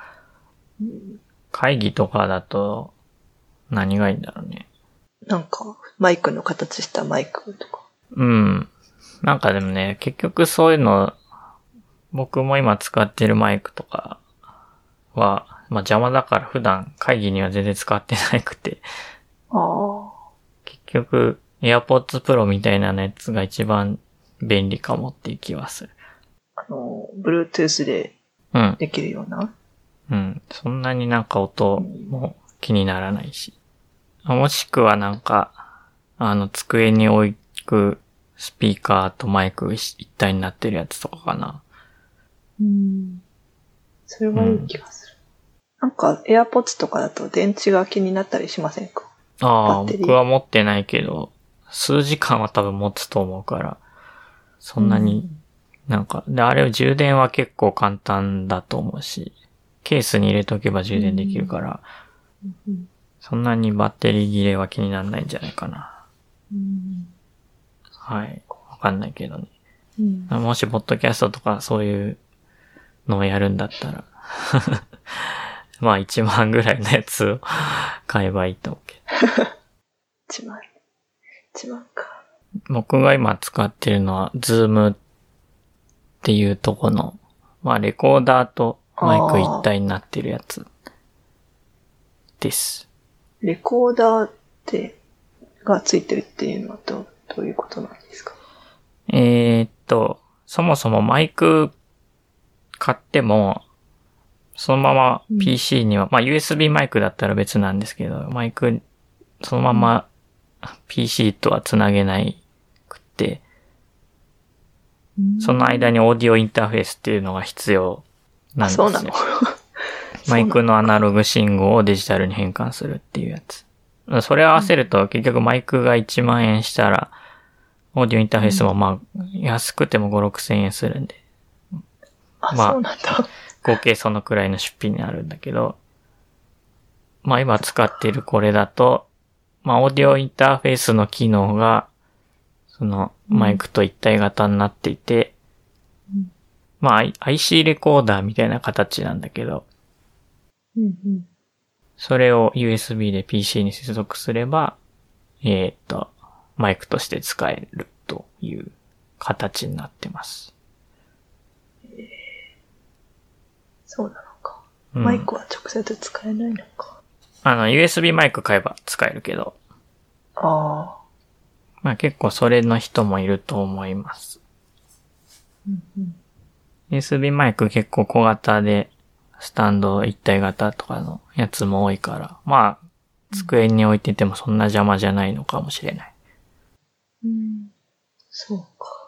会議とかだと、何がいいんだろうね。なんか、マイクの形したマイクとか。うん。なんかでもね、結局そういうの、僕も今使ってるマイクとかは、まあ邪魔だから普段会議には全然使ってなくて、ああ。結局 AirPods Pro みたいなやつが一番便利かもっていう気はする。あの、Bluetooth でうん。できるような？うん。そんなになんか音も気にならないし。もしくはなんか、あの、机に置くスピーカーとマイク一一体になってるやつとかかな。うん。それはいい気がする。なんか、AirPods とかだと電池が気になったりしませんか？ああ、僕は持ってないけど、数時間は多分持つと思うから、そんなに、なんか、で、あれを充電は結構簡単だと思うし、ケースに入れとけば充電できるから、うんそんなにバッテリー切れは気にならないんじゃないかな。うんはい。わかんないけどね。うんもし、ポッドキャストとかそういうのをやるんだったら、まあ1万ぐらいのやつを買えばいいと思うけど。1万。1万か。僕が今使ってるのは、ズームっていうとこの、まあレコーダーとマイク一体になってるやつです。レコーダーって、がついてるっていうのはどう、どういうことなんですか？えーっと、そもそもマイク買っても、そのままうん PC には、まあ USB マイクだったら別なんですけど、マイク、そのまま PC とはつなげないくって、その間にオーディオインターフェースっていうのが必要なんあ、ですよ。そうなの？マイクのアナログ信号をデジタルに変換するっていうやつ。それ合わせると結局マイクが1万円したら、オーディオインターフェースもまあ、安くても5、6千円するんで、あ、まあそうなんだ。合計そのくらいの出費になるんだけど、まあ今使っているこれだと、まあオーディオインターフェースの機能が、そのマイクと一体型になっていて、うんまあ IC レコーダーみたいな形なんだけど、うんうん。それを USB で PC に接続すれば、えーっと、マイクとして使えるという形になってます。そうなのか。うんマイクは直接使えないのか。あの、USB マイク買えば使えるけど、ああ。まあ結構それの人もいると思います。うんうん。USB マイク結構小型で、スタンド一体型とかのやつも多いから、まあ、机に置いててもそんな邪魔じゃないのかもしれない。うん。そうか。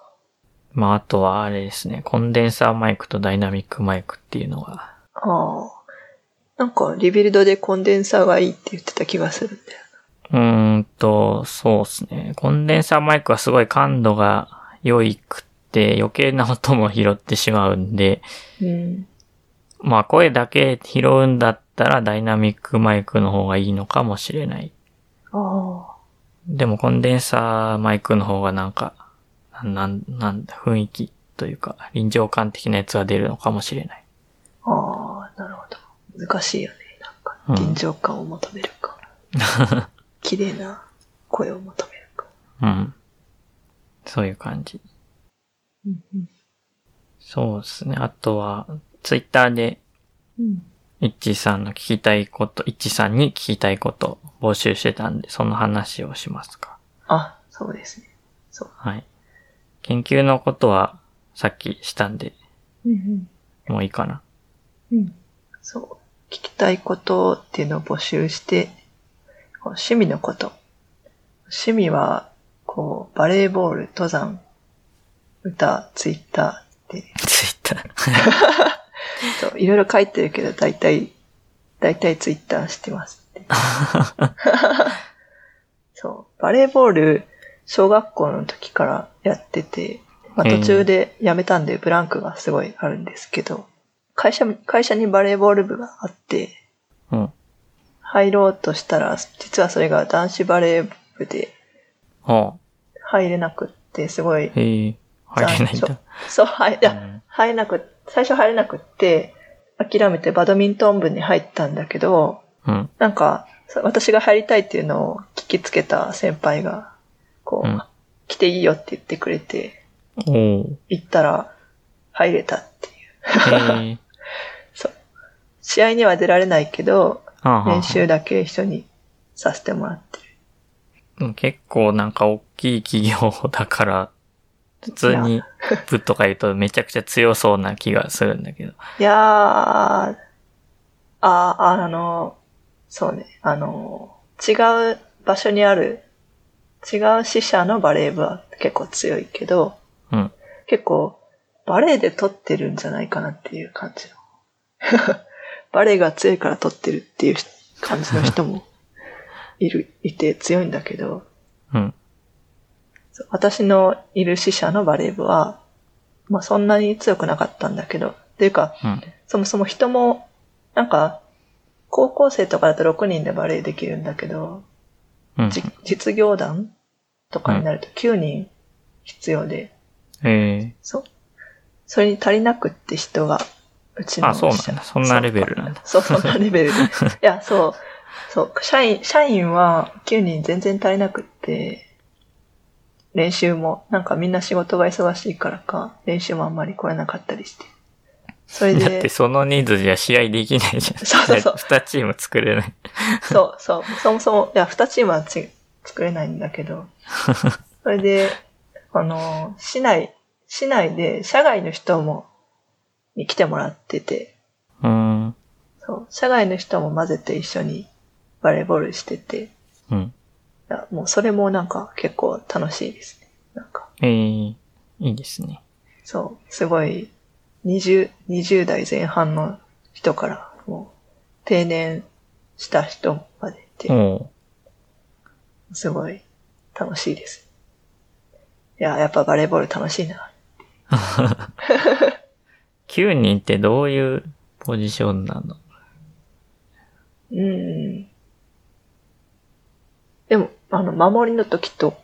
まああとはあれですね、コンデンサーマイクとダイナミックマイクっていうのが、ああ。なんか、リビルドでコンデンサーがいいって言ってた気がするんだよ。うーんと、そうですね。コンデンサーマイクはすごい感度が良いくって余計な音も拾ってしまうんで、うん。まあ声だけ拾うんだったらダイナミックマイクの方がいいのかもしれない。でもコンデンサーマイクの方がなんか、なん、なんだ、雰囲気というか臨場感的なやつが出るのかもしれない。ああ、なるほど。難しいよね。なんか、うん臨場感を求めるか。綺麗な声を求めるか。うん。そういう感じ。うんうん。そうですね。あとは、ツイッターでうん。イッさんの聞きたいこと、イッチーさんに聞きたいこと募集してたんで、その話をしますか。あ、そうですね。そう。はい。研究のことはさっきしたんで、うんもういいかな。うん。うん。そう。聞きたいことっていうのを募集して、趣味のこと。趣味は、こう、バレーボール、登山、歌、ツイッターで、ツイッター。そう、いろいろ書いてるけど、大体、大体ツイッターしてますって。そう、バレーボール、小学校の時からやってて、まあ、途中でやめたんでブランクがすごいあるんですけど、会社、会社にバレーボール部があって、うん。入ろうとしたら、実はそれが男子バレー部でほ入れなくって、すごい、う。へえ、入れないんだ。そう、はい、や、ん入れなく、最初入れなくって、諦めてバドミントン部に入ったんだけど、うん。なんか、私が入りたいっていうのを聞きつけた先輩が、こう、うん来ていいよって言ってくれて。行ったら入れたっていう。そう。試合には出られないけど、練習だけ一緒にさせてもらってる。うん結構なんか大きい企業だから、普通に部とか言うとめちゃくちゃ強そうな気がするんだけど。いやー、ああ、あの、そうね、あの、違う場所にある、違う支社のバレー部は結構強いけど、うん。結構バレーで取ってるんじゃないかなっていう感じのバレエが強いから取ってるっていう感じの人も いる、いて強いんだけど、うん。私のいる支社のバレー部は、まあそんなに強くなかったんだけど、っていうか、うん。そもそも人も、なんか、高校生とかだと6人でバレエできるんだけど、うん。じ実業団とかになると9人必要で、えそう。それに足りなくって人が、うちのあそうなんだそんなレベルなんだそう、そんなレベルで。いや、そう。そう、社員、社員は9人全然足りなくって、練習も、なんかみんな仕事が忙しいからか、練習もあんまり来れなかったりして。それえだってで、その人数じゃ試合できないじゃん。そうそうそう二チーム作れない。そう、そう、そもそも、いや、2チームはち作れないんだけど、それで、あの、市内、市内で社外の人も、に来てもらってて、うーん。そう、社外の人も混ぜて一緒にバレーボールしてて、うん。いやもうそれもなんか結構楽しいですね。なんか、えー、いいですね。そう、すごい、20、20代前半の人から、もう、定年した人までいて、すごい楽しいです。いや、やっぱバレーボール楽しいな。9人ってどういうポジションなの？うん。でも、あの、守りの時と、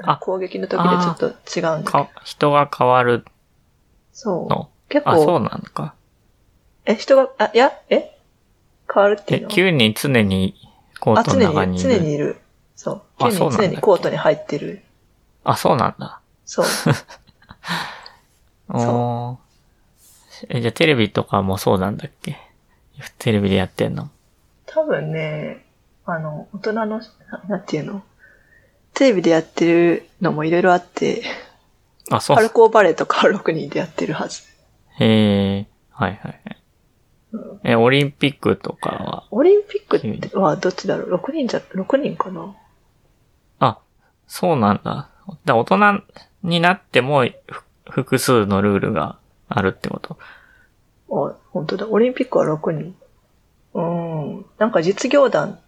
あ攻撃の時でちょっと違うんだか、人が変わるそう。の？結あ、そう構、なのか。え、人が、あ、いや、え？変わるっていえ、うの9人常にコーあ、ト常に、の中にいる。常にいる。そう。9人常にコートに入ってる。あ、そうなんだ。そう。おーえ、じゃあテレビとかもそうなんだっけ？テレビでやってんの？多分ね、あの、大人の、ななんていうの？テレビでやってるのもいろいろあって、あ、そう。春高バレーとかは6人でやってるはず。へえ、はいはいはい。え、オリンピックとかは、オリンピックってはどっちだろう ?6 人じゃ、6人かな？あ、そうなんだ。だ大人になってもふ複数のルールがあるってことあ、本当だ。オリンピックは6人。うん。なんか実業団っ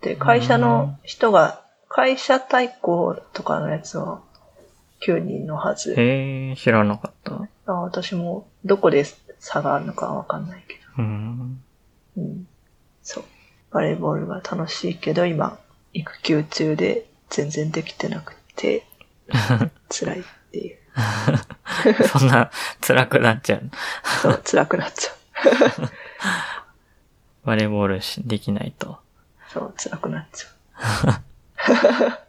て会社の人が、会社対抗とかのやつは9人のはず。へえ、知らなかった。うあ私もどこで差があるのかわかんないけーん。ど。うん。そう。バレーボールが楽しいけど、今、育休中で全然できてなくて、辛いっていう。そんな辛くなっちゃう。そう、辛くなっちゃう。バレーボールしできないと。そう、辛くなっちゃう。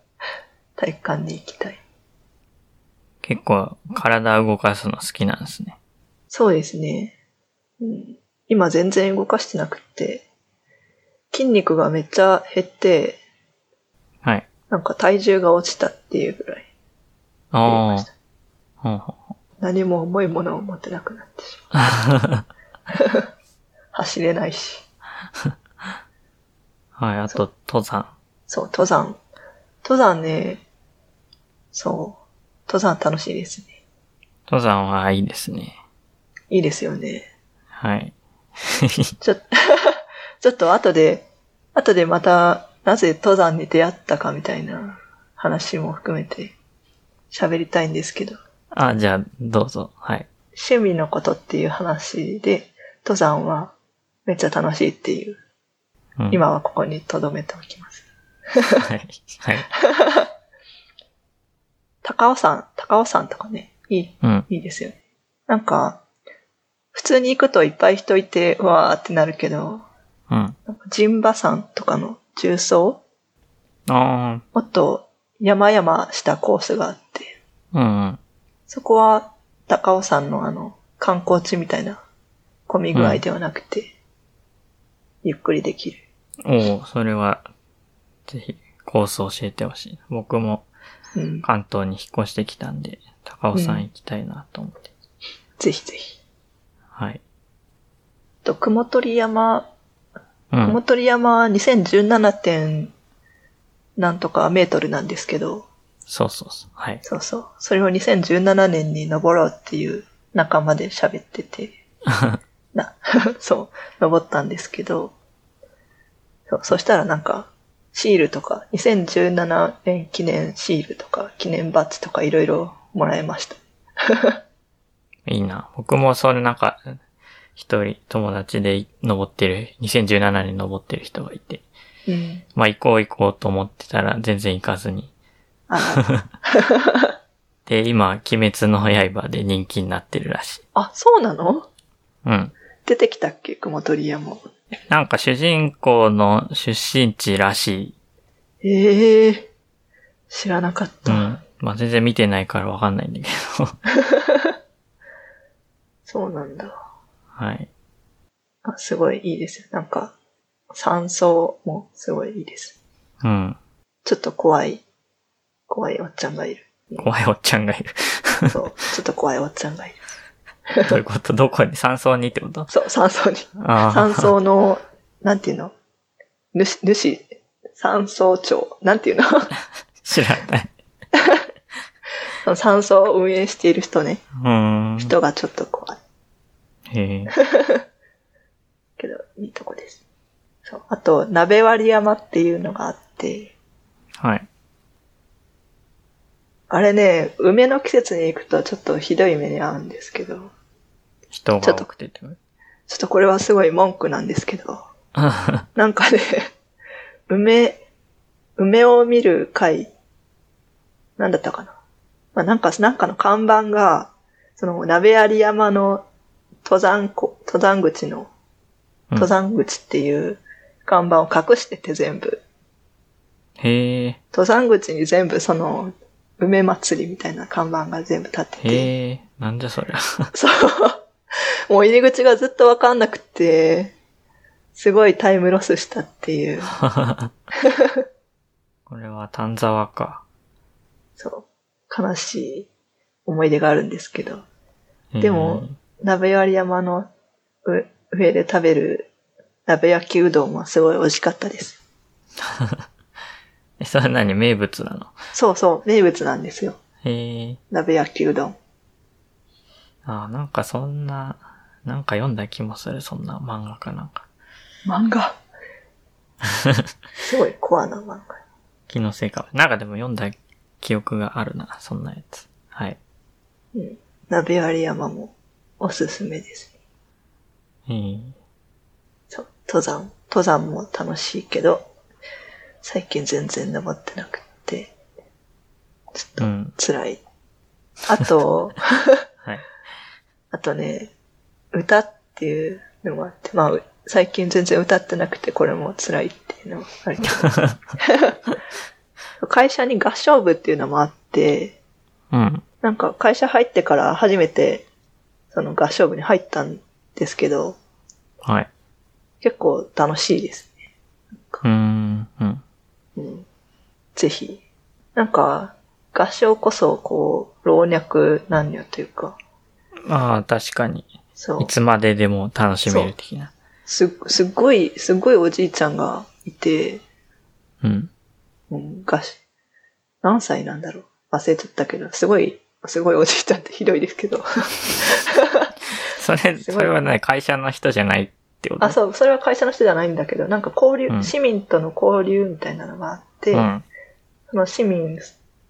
体育館に行きたい。結構体動かすの好きなんですね。そうですね。うん、今全然動かしてなくって、筋肉がめっちゃ減って、はい。なんか体重が落ちたっていうぐらいあ。あ。ほうほう何も重いものを持てなくなってしまう。走れないし。はい、あと、登山。そう、登山。登山ね、そう、登山楽しいですね。登山はいいですね。いいですよね。はい。ちょ、ちょっと後で、後でまた、なぜ登山に出会ったかみたいな話も含めて喋りたいんですけど、あ、じゃあ、どうぞ。はい。趣味のことっていう話で、登山はめっちゃ楽しいっていう、うん、今はここに留めておきます。はい。はい。高尾山、高尾山とかね、いい、うん。いいですよね。なんか、普通に行くといっぱい人いて、うわーってなるけど、うん。陣馬山とかの重曹あもっと山々したコースがあって、あ。うんうん。そこは高尾山のあの観光地みたいな混み具合ではなくて、ゆっくりできる。おおそれは、ぜひ、コース教えてほしい。僕もうん。関東に引っ越してきたんで、高尾山行きたいなと思って。ぜひぜひ。はい。と、雲取山、うん。雲取山は2017点なんとかメートルなんですけど、そうそうそう。はい。そうそう。それを2017年に登ろうっていう仲間で喋ってて、な、そう、登ったんですけど、そうそしたらなんか、シールとか、2017年記念シールとか、記念バッジとかいろいろもらいました。いいな。僕もそれなんか、一人友達で登ってる、2017年に登ってる人がいて、うん。まあ行こう行こうと思ってたら全然行かずに。で、今、鬼滅の刃で人気になってるらしい。あ、そうなの？うん。出てきたっけ？雲取屋も。なんか主人公の出身地らしい。ええ知らなかっうた。ん。まあ全然見てないからわかんないんだけど。そうなんだ。はい。あ、すごいいいですよ。なんか、山荘もすごいいいです。うん。ちょっと怖い、怖いおっちゃんがいる。怖いおっちゃんがいる。そう、ちょっと怖いおっちゃんがいる。どういうこと？どこに？山荘にってこと？そう、山荘に。山荘の、なんていうの？主、主、山荘長。なんていうの？知らない。その山荘を運営している人ね。うーん。人がちょっと怖い。へえ。けど、いいとこです。そう。あと、鍋割山っていうのがあって、はい。あれね、梅の季節に行くとちょっとひどい目に遭うんですけど、人が多くてってこと？ちょっとこれはすごい文句なんですけど、なんかね、梅、梅を見る会、なんだったかな？まあ、なんか、なんかの看板が、その、鍋有山の登山こ、登山口の、うん登山口っていう看板を隠してて全部。へえ。登山口に全部その、梅祭りみたいな看板が全部立ってて。へえ。なんじゃそりゃ。そう。もう入り口がずっとわかんなくて、すごいタイムロスしたっていう。これは丹沢か。そう。悲しい思い出があるんですけど。でも、鍋割山のう上で食べる鍋焼きうどんはすごい美味しかったです。え、それ何？名物なの？そうそう、名物なんですよ。へえ。鍋焼きうどん。あ、なんかそんな、なんか読んだ気もする、そんな漫画かなんか。漫画？すごいコアな漫画。気のせいか。なんかでも読んだ記憶があるな、そんなやつ。はい。うん。鍋割山もおすすめです。へえ。そう、登山。登山も楽しいけど、最近全然登ってなくって、ちょっうん。と辛い。あと、はい。ああとね、歌っていうのもあって、まあ、う最近全然歌ってなくて、これも辛いっていうのもあるけど。会社に合唱部っていうのもあって、うん。なんか会社入ってから初めて、その合唱部に入ったんですけど、はい。結構楽しいですね。うーん。うん。うん。ぜひ。なんか、合唱こそ、こう、老若男女というか、ああ、確かに。そうい。つまででも楽しめる的な。す、すっごい、すっごいおじいちゃんがいて、うん。うん、がし、何歳なんだろう忘れちゃったけど、すごい、すごいおじいちゃんってひどいですけど。それ、それはね、会社の人じゃないってあ、そう、それは会社の人じゃないんだけど、なんか交流、うん市民との交流みたいなのがあって、うん。その市民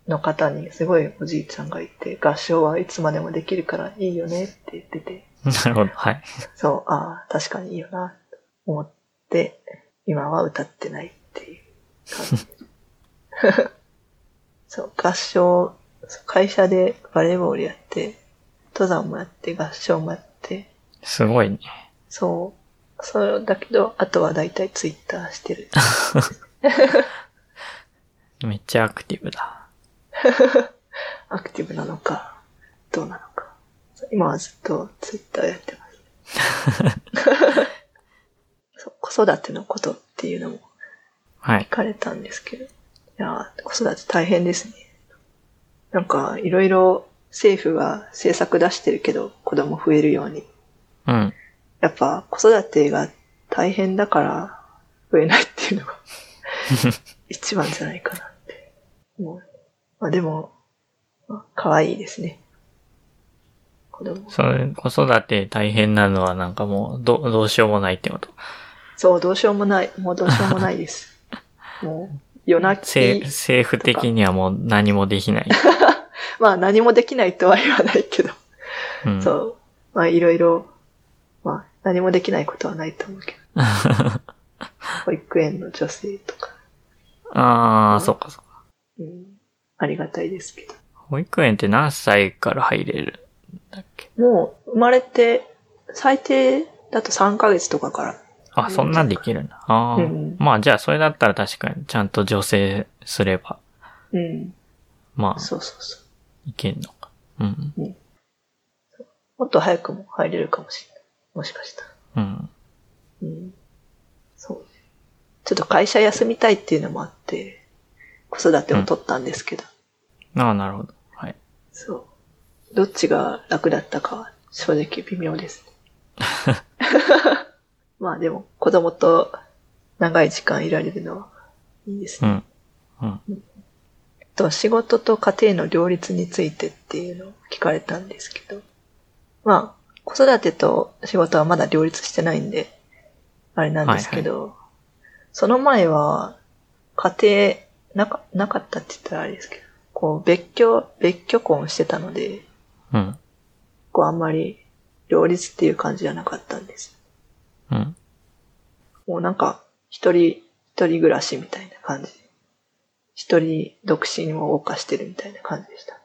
の方にすごいおじいちゃんがいて、合唱はいつまでもできるからいいよねって言ってて、なるほど。はい。そう、ああ、確かにいいよな、と思って、今は歌ってないっていう感じ。そう、合唱、会社でバレーボールやって、登山もやって、合唱もやって、すごいね。そう、そうだけど、あとはだいたいツイッターしてる。めっちゃアクティブだ。アクティブなのか、どうなのか。今はずっとツイッターやってます。そう子育てのことっていうのもはい聞。かれたんですけど。いやー、子育て大変ですね。なんか、いろいろ政府が政策出してるけど、子供増えるように。うん。やっぱ子育てが大変だから増えないっていうのが 一番じゃないかなって。もうまあでも、まあ可愛いですね。子供。それ、子育て大変なのはなんかもう、ど、どうしようもないってこと。そう、どうしようもない。もうどうしようもないです。もう、夜泣せき、政府的にはもう何もできない。まあ何もできないとは言わないけど、うん、そう。まあいろいろ、まあ何もできないことはないと思うけど。保育園の女性とか、ああ、そっかそっか。うん、ありがたいですけど。保育園って何歳から入れるんだっけ？もう生まれて、最低だと3ヶ月とかから。あ、そんなんできるんだ。ああ、うんまあじゃあそれだったら確かにちゃんと女性すれば、うん。まあ、そうそうそう。いけんのか。うん。もっと早くも入れるかもしれない。もしかしたら。うん。うん。そう。ちょっと会社休みたいっていうのもあって、子育てを取ったんですけど、ああ、なるほど。はい。そう。どっちが楽だったかは正直微妙ですね。まあでも、子供と長い時間いられるのはいいですね。うん。うん。と仕事と家庭の両立についてっていうのを聞かれたんですけど、まあ、子育てと仕事はまだ両立してないんで、あれなんですけど、その前は、家庭なか、なかったって言ったらあれですけど、こう、別居、別居婚してたので、うん。こう、あんまり両立っていう感じじゃなかったんです。うん。もうなんか、一人、一人暮らしみたいな感じ。一人独身を謳歌してるみたいな感じでした。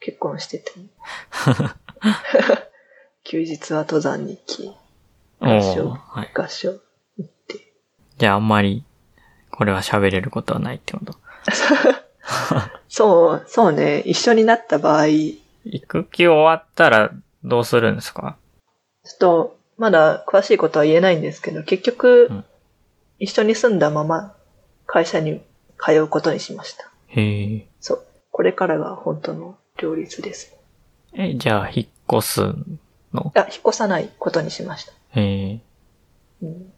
結婚してても。休日は登山に行き、お合唱、ーはい。合唱行って。じゃああんまり、これは喋れることはないってこと？そう、そうね。一緒になった場合、ち育休終わったらどうするんですか？ょっと、まだ詳しいことは言えないんですけど、結局、うん一緒に住んだまま会社に通うことにしました。へえ。そう。これからが本当の両立です。え、じゃあ引っ越すの？あ、引っ越さないことにしました。へえ。うん。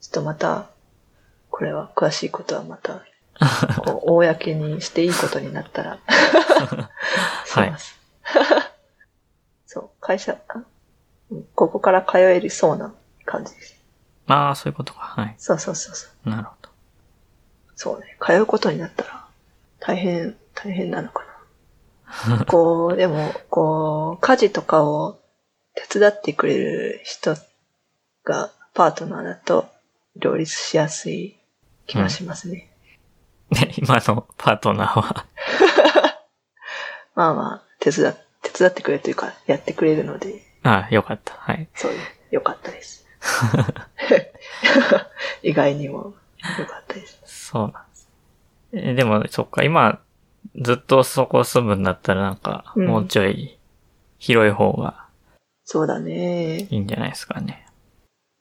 ちょっとまた、これは詳しいことはまた、こ う公にしていいことになったら、します。そう、会社、ここから通えるそうな感じです。ああ、そういうことか。はい。そうそうそうそう。なるほど。そうね、通うことになったら、大変、大変なのかな。こう、でも、こう、家事とかを手伝ってくれる人がパートナーだと両立しやすい気がしますね。ね、今のパートナーは。まあまあ、手伝っ、手伝ってくれるというか、やってくれるので、ああ、よかった。はい。そうね、よかったです。意外にもよかったです。そうなんです。え、でも、そっか、今、ずっとそこ住むんだったらなんか、うんもうちょい、広い方がそうだね。いいんじゃないですかね。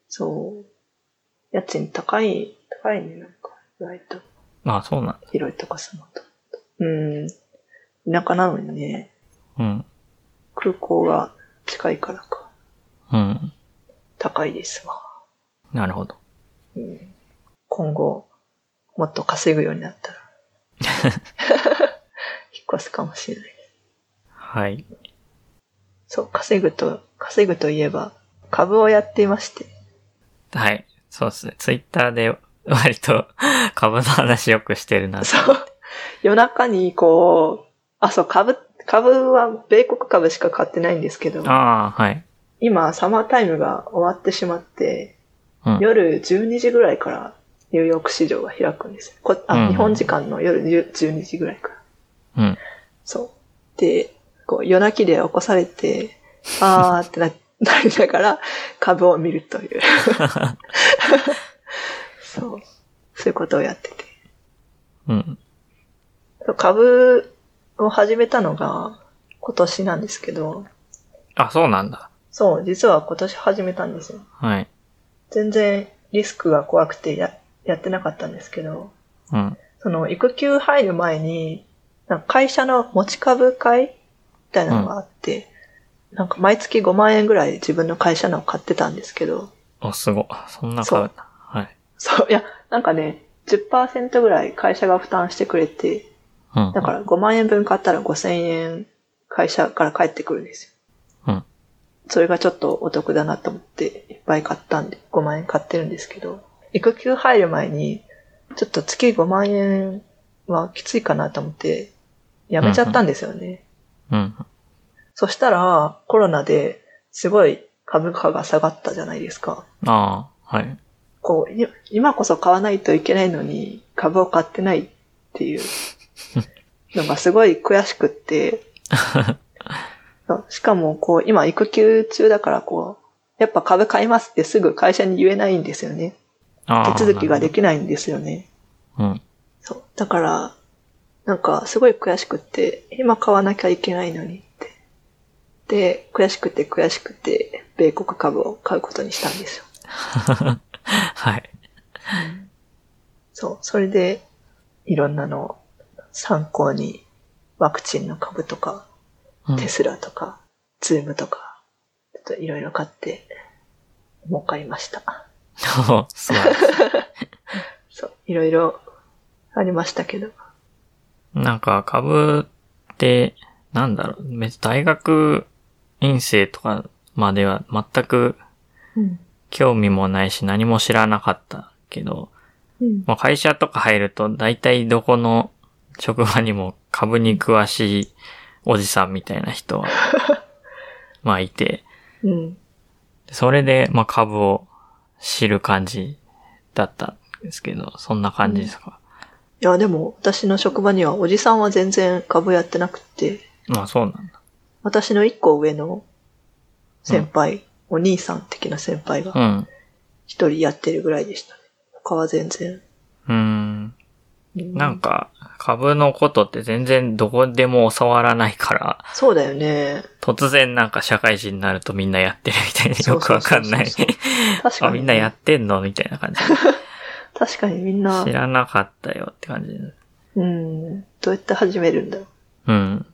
そう。家賃高い、高いね、なんか、意外と。まあ、そうなんだ。広いとこ住むと。うん。田舎なのにね、うん。空港が近いからか。うん。高いですわ。なるほど。うん、今後、もっと稼ぐようになったら、引っ越すかもしれない。はい。そう、稼ぐと、稼ぐといえば、株をやっていまして。はい。そうですね。ツイッターで割と 株の話よくしてるな。そう。夜中にこう、あ、そう、株、株は米国株しか買ってないんですけど、ああ、はい。今、サマータイムが終わってしまって、うん。夜12時ぐらいからニューヨーク市場が開くんですよ。こあ、うん日本時間の夜10 12時ぐらいから。うん。そう。で、こう夜泣きで起こされて、あーってな なりながら株を見るという。そう。そういうことをやってて。うん。株を始めたのが今年なんですけど、あ、そうなんだ。そう、実は今年始めたんですよ。はい。全然リスクが怖くてややってなかったんですけど、うん。その育休入る前に、なんか会社の持ち株会みたいなのがあって、なんか毎月5万円ぐらい自分の会社のを買ってたんですけど、お、すごい。そんな買う。はい。そう、いや、なんかね、10%ぐらい会社が負担してくれて、うん。だから5万円分買ったら5000円会社から返ってくるんですよ。うん。それがちょっとお得だなと思っていっぱい買ったんで、5万円買ってるんですけど、育休入る前に、ちょっと月5万円はきついかなと思って、やめちゃったんですよね。うん。そしたら、コロナですごい株価が下がったじゃないですか。ああ、はい。こう、い今こそ買わないといけないのに株を買ってないっていう のがすごい悔しくって、しかもこう、今育休中だからこう、やっぱ株買いますってすぐ会社に言えないんですよね。手続きができないんですよね。うん。そう。だから、なんかすごい悔しくって、今買わなきゃいけないのに。で、悔しくて悔しくて、米国株を買うことにしたんですよ。はい。そう。それで、いろんなのを参考に、ワクチンの株とか、うんテスラとか、ズームとか、ちょっといろいろ買って、儲かりました。おすごい。そう。いろいろありましたけど。なんか株って、なんだろう、大学院生とかまでは全くうん。興味もないし何も知らなかったけど、うん。まあ、会社とか入ると大体どこの職場にも株に詳しいおじさんみたいな人は、まあいて、うん。それでまあ株を知る感じだったんですけど、そんな感じですか？いや、でも、私の職場には、おじさんは全然株やってなくて、まあそうなんだ。私の一個上の先輩、お兄さん的な先輩がうん。一人やってるぐらいでしたね。他は全然。うーん。なんか、株のことって全然どこでも教わらないから、そうだよね。突然なんか社会人になるとみんなやってるみたいでよくわかんないそうそうそう。確かあ、に、みんなやってんのみたいな感じ。確かにみんな知、らなかったよって感じ。うん。どうやって始めるんだろうん。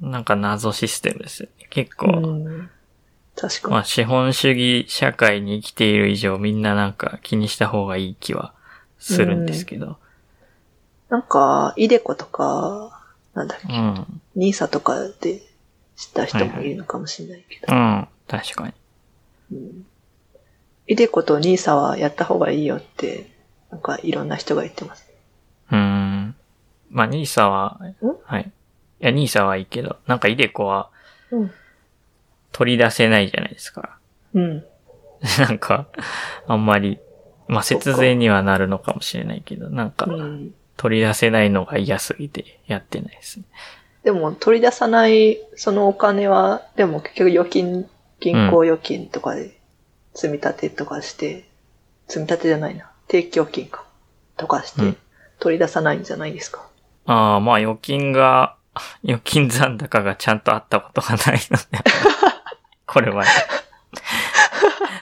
なんか謎システムです。結構、う。うん。確かに。まあ資本主義社会に生きている以上みんななんか気にした方がいい気はするんですけど。なんか、イデコとか、なんだっけ、うん。ニーサとかで知った人もいるのかもしれないけど。うん。確かに。うんイデコとニーサはやった方がいいよって、なんかいろんな人が言ってます。うーん。まあ、ニーサは、はい。いや、ニーサはいいけど、なんかイデコはうん。取り出せないじゃないですか。うん。なんか、あんまり、まあ、節税にはなるのかもしれないけど、なんかう、ん。取り出せないのが嫌すぎてやってないですね。でも取り出さないそのお金は、でも結局預金、銀行預金とかで積み立てとかして、積み立てじゃないな。定期預金か。とかしてうん、取り出さないんじゃないですか。ああ、まあ預金が、預金残高がちゃんとあったことがないので。これは、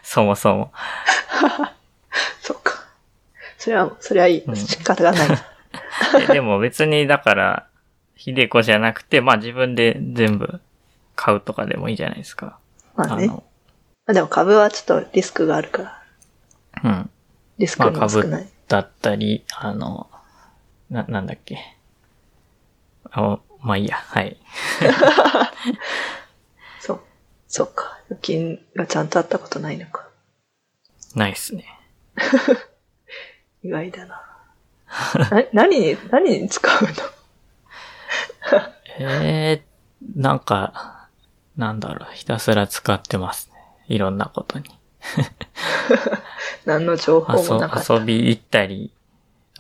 そもそも。そっか。それは、それはいい。うん仕方がない。えでも別にだから、ひでこじゃなくて、まあ自分で全部買うとかでもいいじゃないですか。まあね。の、まあでも株はちょっとリスクがあるから、うん。リスクも少ない。だったり、あの、な、なんだっけ。あまあいいや、はい。そう。そっか。預金がちゃんとあったことないのか。ないっすね。意外だな。な何に、何に使うの？ええなんか、なんだろう、ひたすら使ってますね。いろんなことに。何の情報もなかった。遊遊び行ったり、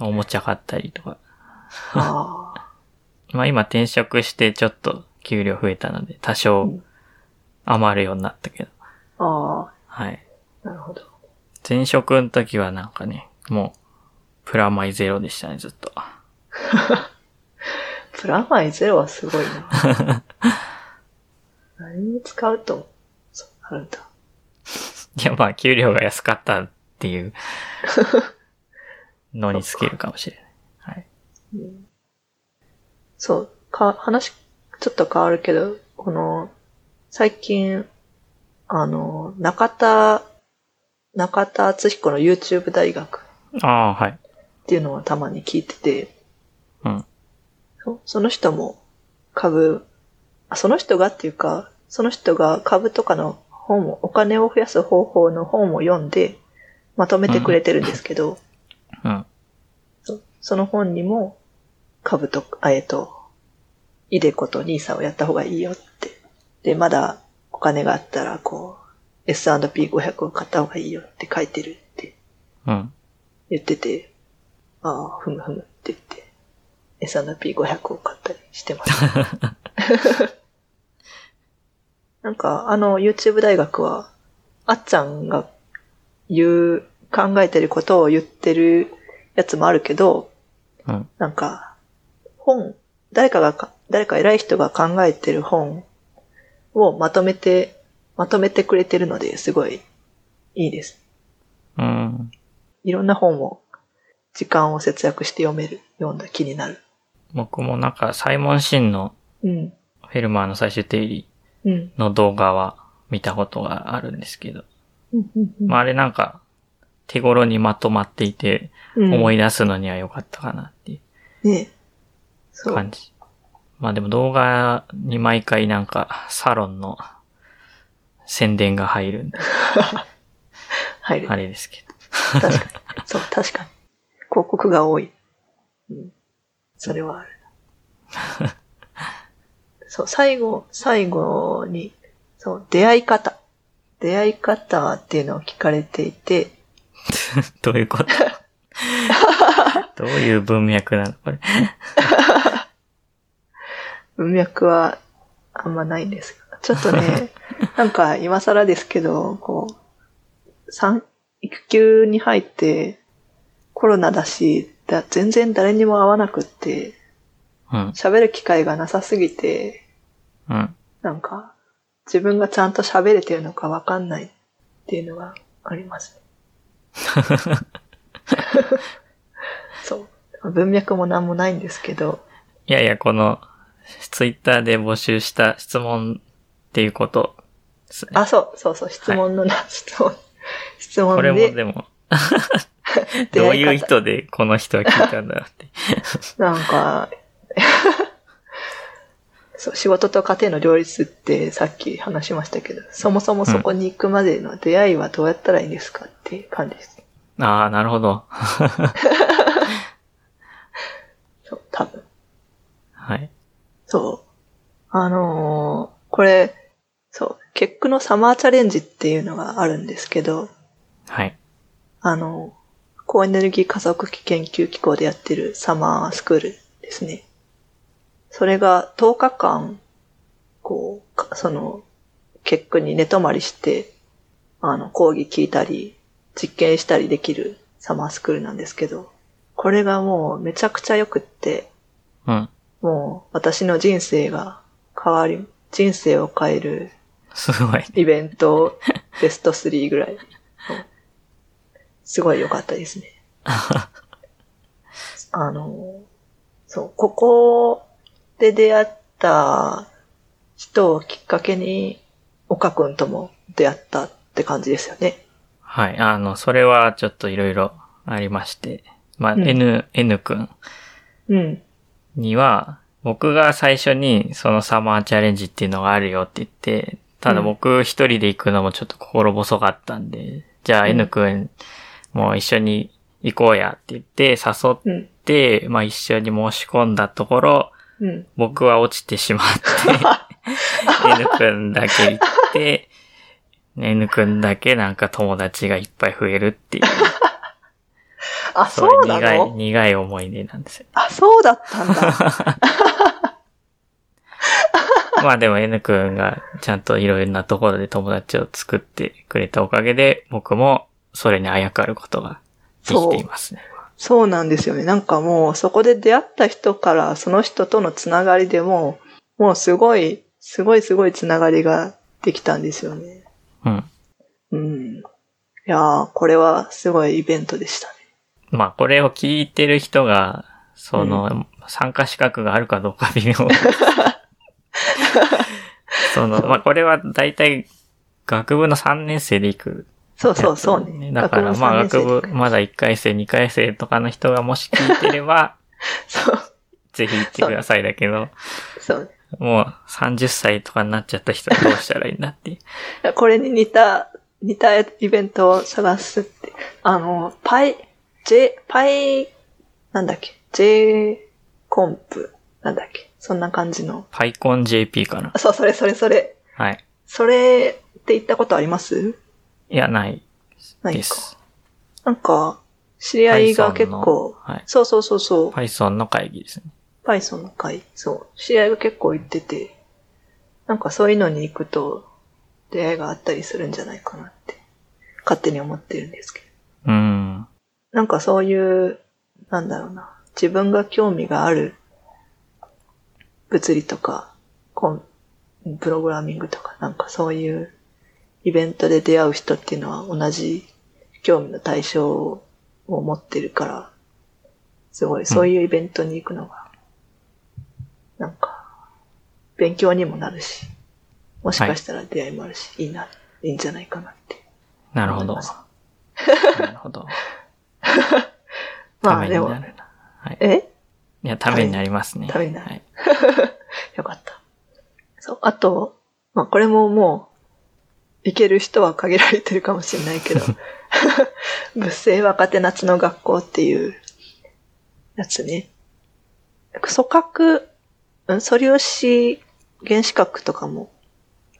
おもちゃ買ったりとか。ああ。まあ今転職してちょっと給料増えたので、多う少ん余るようになったけど。あはい。あ、なるほど。前職の時はなんかね、もう、プラマイゼロでしたね、ずっと。プラマイゼロはすごいな。何に使うと、そうなるんだ。いや、まあ、給料が安かったっていう のにつけるかもしれない。はい。うんそう、か、話、ちょっと変わるけど、この、最近、あの、中田、中田敦彦の YouTube 大学ああ、はい。っていうのをたまに聞いてて、うん。そその人も株、あ、その人がっていうか、その人が株とかの本を、お金を増やす方法の本を読んで、まとめてくれてるんですけど、うん。そその本にも、株と、あえっと、イデコとニーサをやった方がいいよって。で、まだお金があったら、こう、S&P500 を買った方がいいよって書いてるってうん。言ってて、ああ、ふむふむって言って、S&P500 を買ったりしてます。なんか、あの、YouTube 大学は、あっちゃんが言う、考えてることを言ってるやつもあるけど、うん。なんか、本、誰かがか、誰か偉い人が考えてる本をまとめて、まとめてくれてるので、すごいいいです。うん。いろんな本を時間を節約して読めるような気になる。僕もなんか、サイモン・シンのうん。フェルマーの最終定理うん。の動画は見たことがあるんですけど、うんうんうんまああれなんか、手頃にまとまっていて、うん思い出すのには良かったかなっていうう。感じ。まあでも動画に毎回なんか、サロンの宣伝が入るんで、入る。あれですけ確かに。そう、確かに。広告が多い。うん。それはあるな。そう、最後、最後に、そう、出会い方。出会い方っていうのを聞かれていて、ど。どういうこと？どういう文脈なの？これ。文脈はあんまないんですが。ちょっとね、なんか今更ですけど、こう、産、育休に入ってコロナだし、だ全然誰にも会わなくって、うん。喋る機会がなさすぎて、うん。なんか、自分がちゃんと喋れてるのかわかんないっていうのがあります。文脈もなんもないんですけど、いやいや、この、ツイッターで募集した質問っていうことですね。あ、そう、そうそう、質問のな、質問、質問これもで、でも、どういう意図でこの人は聞いたんだって。なんか、そう、仕事と家庭の両立ってさっき話しましたけど、そもそもそこに行くまでの出会いはどうやったらいいんですかっていう感じです。ああ、なるほど。そう、多分。はい。そう。あのーこれ、そう、結句のサマーチャレンジっていうのがあるんですけど、はい。あの、高エネルギー加速器研究機構でやってるサマースクールですね。それが10日間、こう、かその、結句に寝泊まりして、あの、講義聞いたり、実験したりできるサマースクールなんですけど、これがもうめちゃくちゃ良くって、うん。もう私の人生が変わり、人生を変えるすごい。イベントベスト3ぐらい。うんすごい良かったですね。あの、そう、ここで出会った人をきっかけに、岡くんとも出会ったって感じですよね。はい。あの、それはちょっといろいろありまして。まあ、うん N、N 君うん。には、僕が最初にそのサマーチャレンジっていうのがあるよって言って、ただ僕一人で行くのもちょっと心細かったんで、じゃあうん N 君も一緒に行こうやって言って誘っうん。て、まあ一緒に申し込んだところ、うん。僕は落ちてしまって、N 君だけ行って、N 君だけなんか友達がいっぱい増えるっていう、あ、そそううな苦い、の苦い思い出なんですよ。あ、そうだったんだ。まあでも N 君がちゃんといろいろなところで友達を作ってくれたおかげで、僕もそれにあやかることができていますね。そうなんですよね。なんかもう、そこで出会った人から、その人とのつながりでも、もうすごい、すごいすごいつながりができたんですよね。うん。うん。いやー、これはすごいイベントでしたね。まあこれを聞いてる人が、その、参加資格があるかどうか微妙。その、まあこれは大体学部の3年生で行くそうそうそうね。だからまあ学部、学まだ1回生、2回生とかの人がもし聞いてれば、そう、ぜひ行ってくださいだけど、そう。もう30歳とかになっちゃった人はどうしたらいいんだって。これに似た、似たイベントを探すって。あの、パイ、J、パイ、なんだっけ ?J コンプ、なんだっけ？そんな感じの。パイコン JP かな。そう、それそれそれ。はい。それって言ったことあります？いや、ないないか。です。なんか、知り合いが結構はい。そうそうそうそう、Python の会議ですね。Python の会、そう、知り合いが結構行ってて、なんかそういうのに行くと出会いがあったりするんじゃないかなって、勝手に思ってるんですけど。うん。なんかそういう、なんだろうな、自分が興味がある物理とか、コンプログラミングとか、なんかそういうイベントで出会う人っていうのは同じ興味の対象を持ってるから、すごいそういうイベントに行くのが、なんか、勉強にもなるし、もしかしたら出会いもあるし、い、いな、いいんじゃないかなって。なるほど。なるほど。またあでもめにな、るな。はい。え？いや、ためになりますね。ためになるはい。よかった。そう、あと、まあこれももう、行ける人は限られてるかもしれないけど、物性若手夏の学校っていうやつね。組閣、うん素粒子原子核とかも、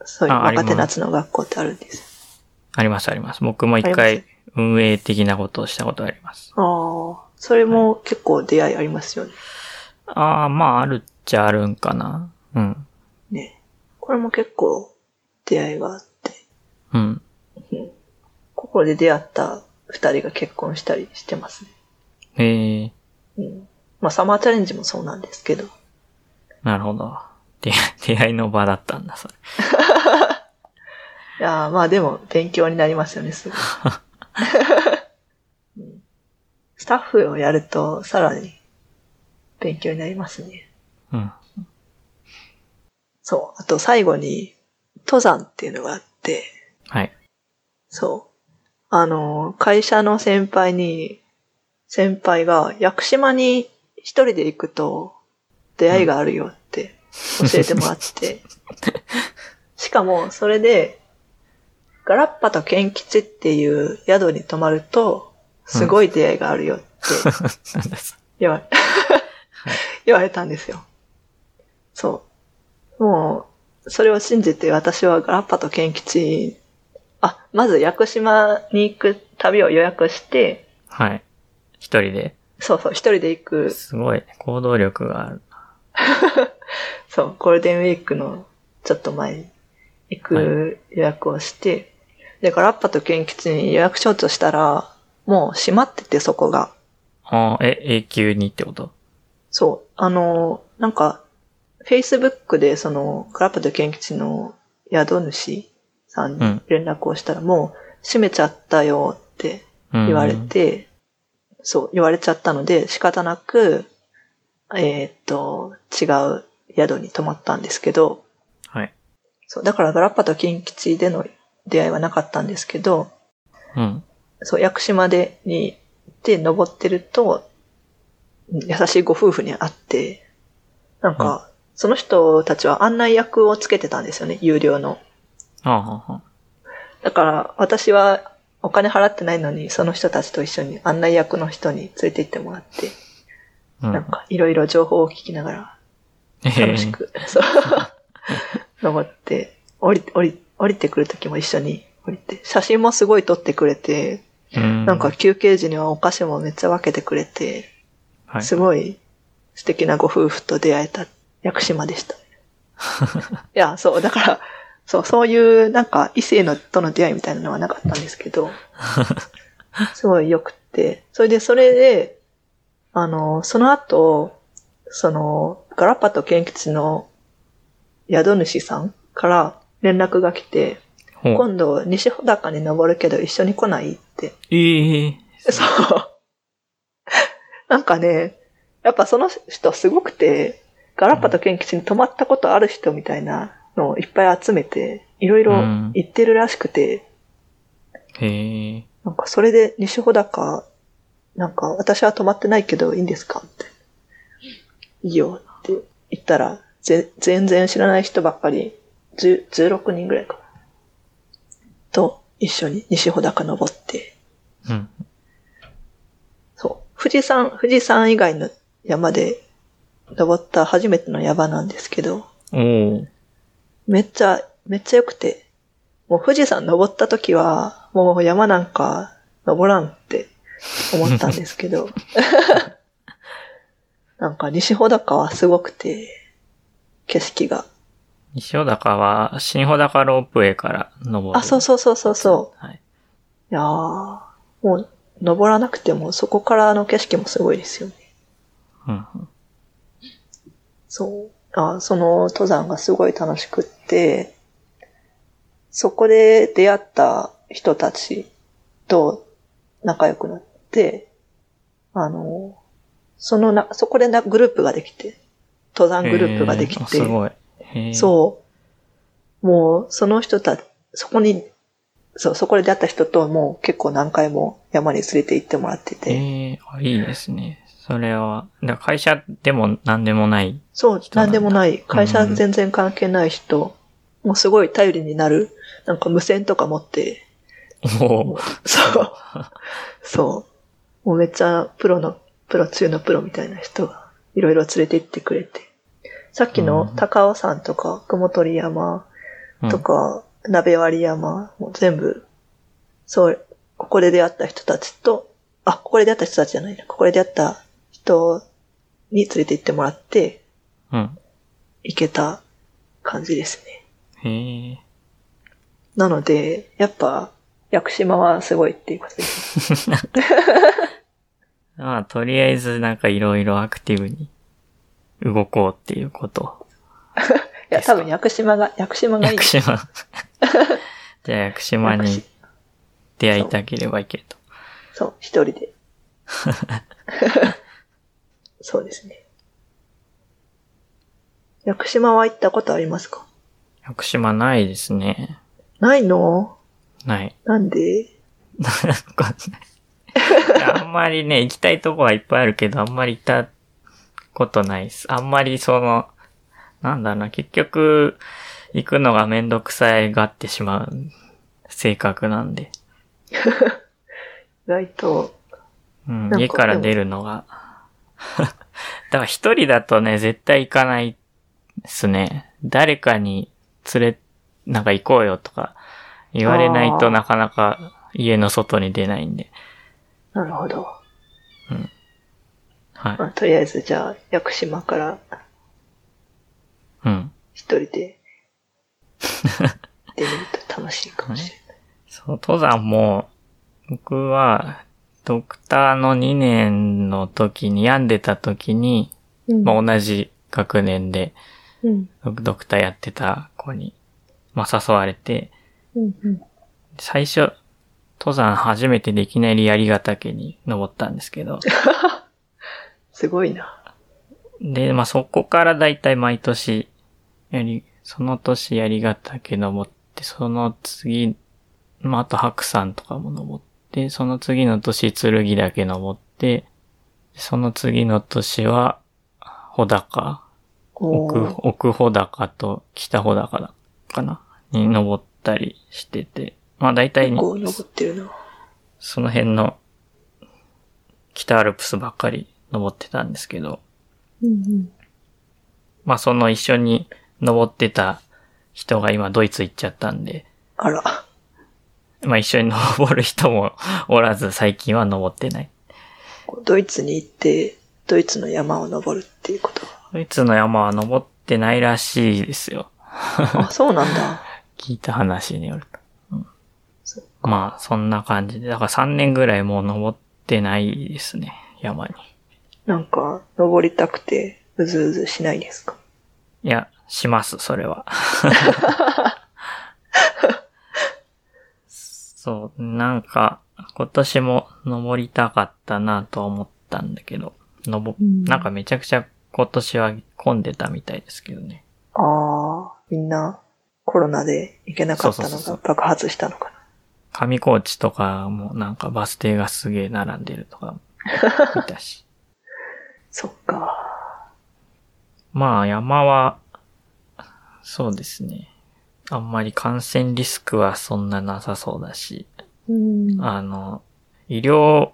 そういう若手夏の学校ってあるんです。あります、あります。僕も一回運営的なことをしたことあります。ああ、それも結構出会いありますよね。ああ、まあ、あるっちゃあるんかな。うん。ね。これも結構出会いがあって、うん。ここで出会った二人が結婚したりしてますね。へえ、うん。まあ、サマーチャレンジもそうなんですけど。なるほど。出出会いの場だったんだ、それ。いやーまあでも勉強になりますよね、すごい。うんスタッフをやるとさらに勉強になりますね。うん。そう。あと最後に登山っていうのがあって、はい。そう。あの、会社の先輩に、先輩が屋久島に一人で行くと出会いがあるよって教えてもらって、しかもそれで、ガラッパとケン吉っていう宿に泊まると、すごい出会いがあるよって 言わ 言われたんですよ。そう。もう、それを信じて私はガラッパとケン吉、あ、まず屋久島に行く旅を予約して、はい。一人で。そうそう、一人で行く、すごい。行動力がある。そう、ゴールデンウィークのちょっと前に行く予約をして、で、ガラッパとケン吉に予約しようとしたら、もう閉まってて、そこが。ああ、え、永久にってこと？そう。あの、なんか、Facebook でその、ガラッパとケン吉の宿主さんに連絡をしたら、もう閉めちゃったよってうん言われて、そう、言われちゃったので、仕方なく、えーっと、違う宿に泊まったんですけど、はい。そう、だからガラッパとケン吉での出会いはなかったんですけど、うん。そう、屋久島でに行って登ってると、うん優しいご夫婦に会って、なんか、その人たちは案内役をつけてたんですよね、有料の。ああ、はあ、だから、私はお金払ってないのに、その人たちと一緒に案内役の人に連れて行ってもらって、うん。なんか、いろいろ情報を聞きながら、ええ楽しく、そう、登って、降り、降り、降りてくるときも一緒に降りて、写真もすごい撮ってくれて、うん。なんか休憩時にはお菓子もめっちゃ分けてくれて、はい、すごい素敵なご夫婦と出会えた屋久島でした。いや、そう、だから、そう、そういうなんか異性のとの出会いみたいなのはなかったんですけど、すごい良くって、それでそれで、あの、その後、その、ガラッパとケン吉の宿主さんから連絡が来て、ほう今度西穂高に登るけど一緒に来ないってええそう。なんかね、やっぱその人すごくて、ガラッパとケン吉に泊まったことある人みたいなのをいっぱい集めて、いろいろ言ってるらしくて、へえ。なんかそれで西穂高、なんか私は泊まってないけどいいんですかって。いいよって言ったら、ぜ全然知らない人ばっかり、10 16人ぐらいかな。と一緒に西穂高登って、うん。そう。富士山、富士山以外の山で登った初めての山なんですけど、おー。めっちゃ、めっちゃ良くて、もう富士山登った時は、もう山なんか登らんって思ったんですけど、なんか西穂高はすごくて、景色が。西穂高は、新穂高ロープウェイから登る。あ、そうそうそうそうそう。はい。いやー、もう登らなくてもそこからの景色もすごいですよね。うん。そう。あその登山がすごい楽しくって、そこで出会った人たちと仲良くなって、あの、そのな、そこでなグループができて、登山グループができへーあて、すごい。そう。もう、その人たち、そこに、そう、そこで出会った人ともう結構何回も山に連れて行ってもらってて、ええあいいですね。それは、だ会社でも何でもない。そう、人なんだなんでもない。会社うん全然関係ない人、もうすごい頼りになる、なんか無線とか持って、おそう、そう。もうめっちゃプロの、プロ中のプロみたいな人がいろいろ連れて行ってくれて。さっきの高尾山とか、雲取山うんとか、鍋割山、もう全部、そう、ここで出会った人たちと、あ、ここで出会った人たちじゃないな。ここで出会った人に連れて行ってもらって、うん。行けた感じですね。へえ。なので、やっぱ、屋久島はすごいっていうことです。まあ、とりあえずなんかいろいろアクティブに動こうっていうこと。いや、多分屋久島が、屋久島がいい屋。久島。じゃあ屋久島に出会いたければいけると。そう、一人で。そうですね。屋久島は行ったことありますか？屋久島ないですね。ないの？ない。なんで？なんかねあんまりね、行きたいとこはいっぱいあるけど、あんまり行ったことないです。あんまりその、なんだろうな、結局、行くのがめんどくさいがってしまう性格なんで。意外と、うん家から出るのが。だから一人だとね、絶対行かないですね。誰かに連れ、なんか行こうよとか言われないとなかなか家の外に出ないんで。なるほど。はい。まあ、とりあえず、じゃあ、屋久島からうん。一人で出ると楽しいかもしれない。そう、登山も、僕は、ドクターの2年の時に、病んでた時に、うんまあ、同じ学年で、うん。ドドクターやってた子に、まあ、誘われて、うん。うん。最初、登山初めてできない槍ヶ岳に登ったんですけど、すごいな。で、まあ、そこからだいたい毎年、やり、その年槍ヶ岳登って、その次、まあ、あと白山とかも登って、その次の年剣岳登って、その次の年は、穂高、奥、奥穂高と北穂高だ、かな？に登ったりしてて、まあ大体。その辺の北アルプスばっかり登ってたんですけど、うんうん。まあその一緒に登ってた人が今ドイツ行っちゃったんで、あら。まあ一緒に登る人も おらず最近は登ってない。ドイツに行って、ドイツの山を登るっていうこと。ドイツの山は登ってないらしいですよ。あ、そうなんだ。聞いた話によると。そまあそんな感じで、だから3年ぐらいもう登ってないですね、山に。なんか、登りたくて、うずうずしないですか？いや、します、それは。そう、なんか、今年も登りたかったなとは思ったんだけど、登、うんなんかめちゃくちゃ今年は混んでたみたいですけどね。ああ、みんなコロナで行けなかったのが爆発したのか上高地とかもなんかバス停がすげえ並んでるとか、見たし。な。そっか。まあ山はそうですね。あんまり感染リスクはそんななさそうだし、うん。あの、医療、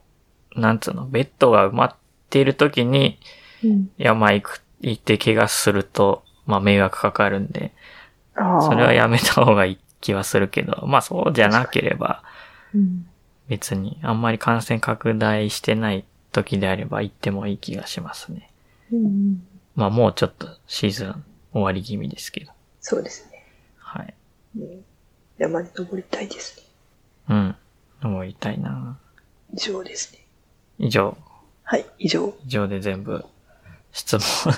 なんつうの、ベッドが埋まっている時にうん。山行く、行って怪我すると、まあ迷惑かかるんで。それはやめた方がいい気はするけど、まあそうじゃなければ、うん。別にあんまり感染拡大してない時であれば行ってもいい気がしますね。うん。まあもうちょっとシーズン終わり気味ですけど。そうですね。はい。うん山に登りたいですね。うん。登りたいな以上ですね。以上、はい、以上。以上で全部質問、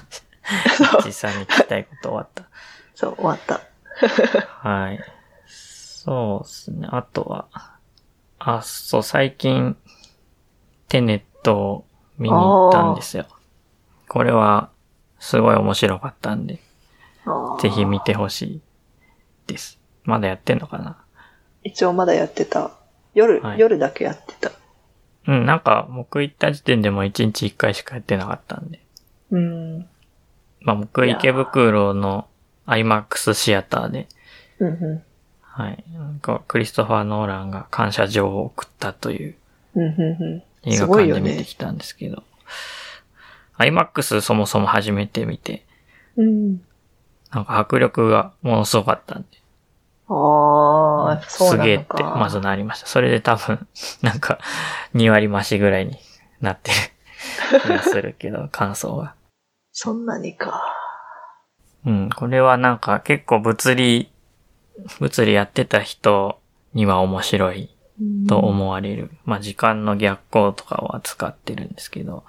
実際に聞きたいこと終わった。そう、終わった。はい。そうですね。あとは、あ、そう、最近、テネットを見に行ったんですよ。これは、すごい面白かったんで、ぜひ見てほしいです。まだやってんのかな？一応まだやってた。夜、はい夜だけやってた。うん、なんか、僕行った時点でも1日1回しかやってなかったんで。うん。まあ僕、池袋の IMAX シアターで、うんうはい。なんか、クリストファー・ノーランが感謝状を送ったというん。うんうんうん。映画館で見てき。たんですけど、IMAX そもそも初めて見て、うん。なんか迫力がものすごかったんで、ああ、やっぱそうすげえっなのか。てまずなりました。それで多分、なんか、2割増しぐらいになってる 気がするけど、感想が。そんなにか。うん、これはなんか結構物理、物理やってた人には面白いと思われる。まあ時間の逆行とかを扱ってるんですけど、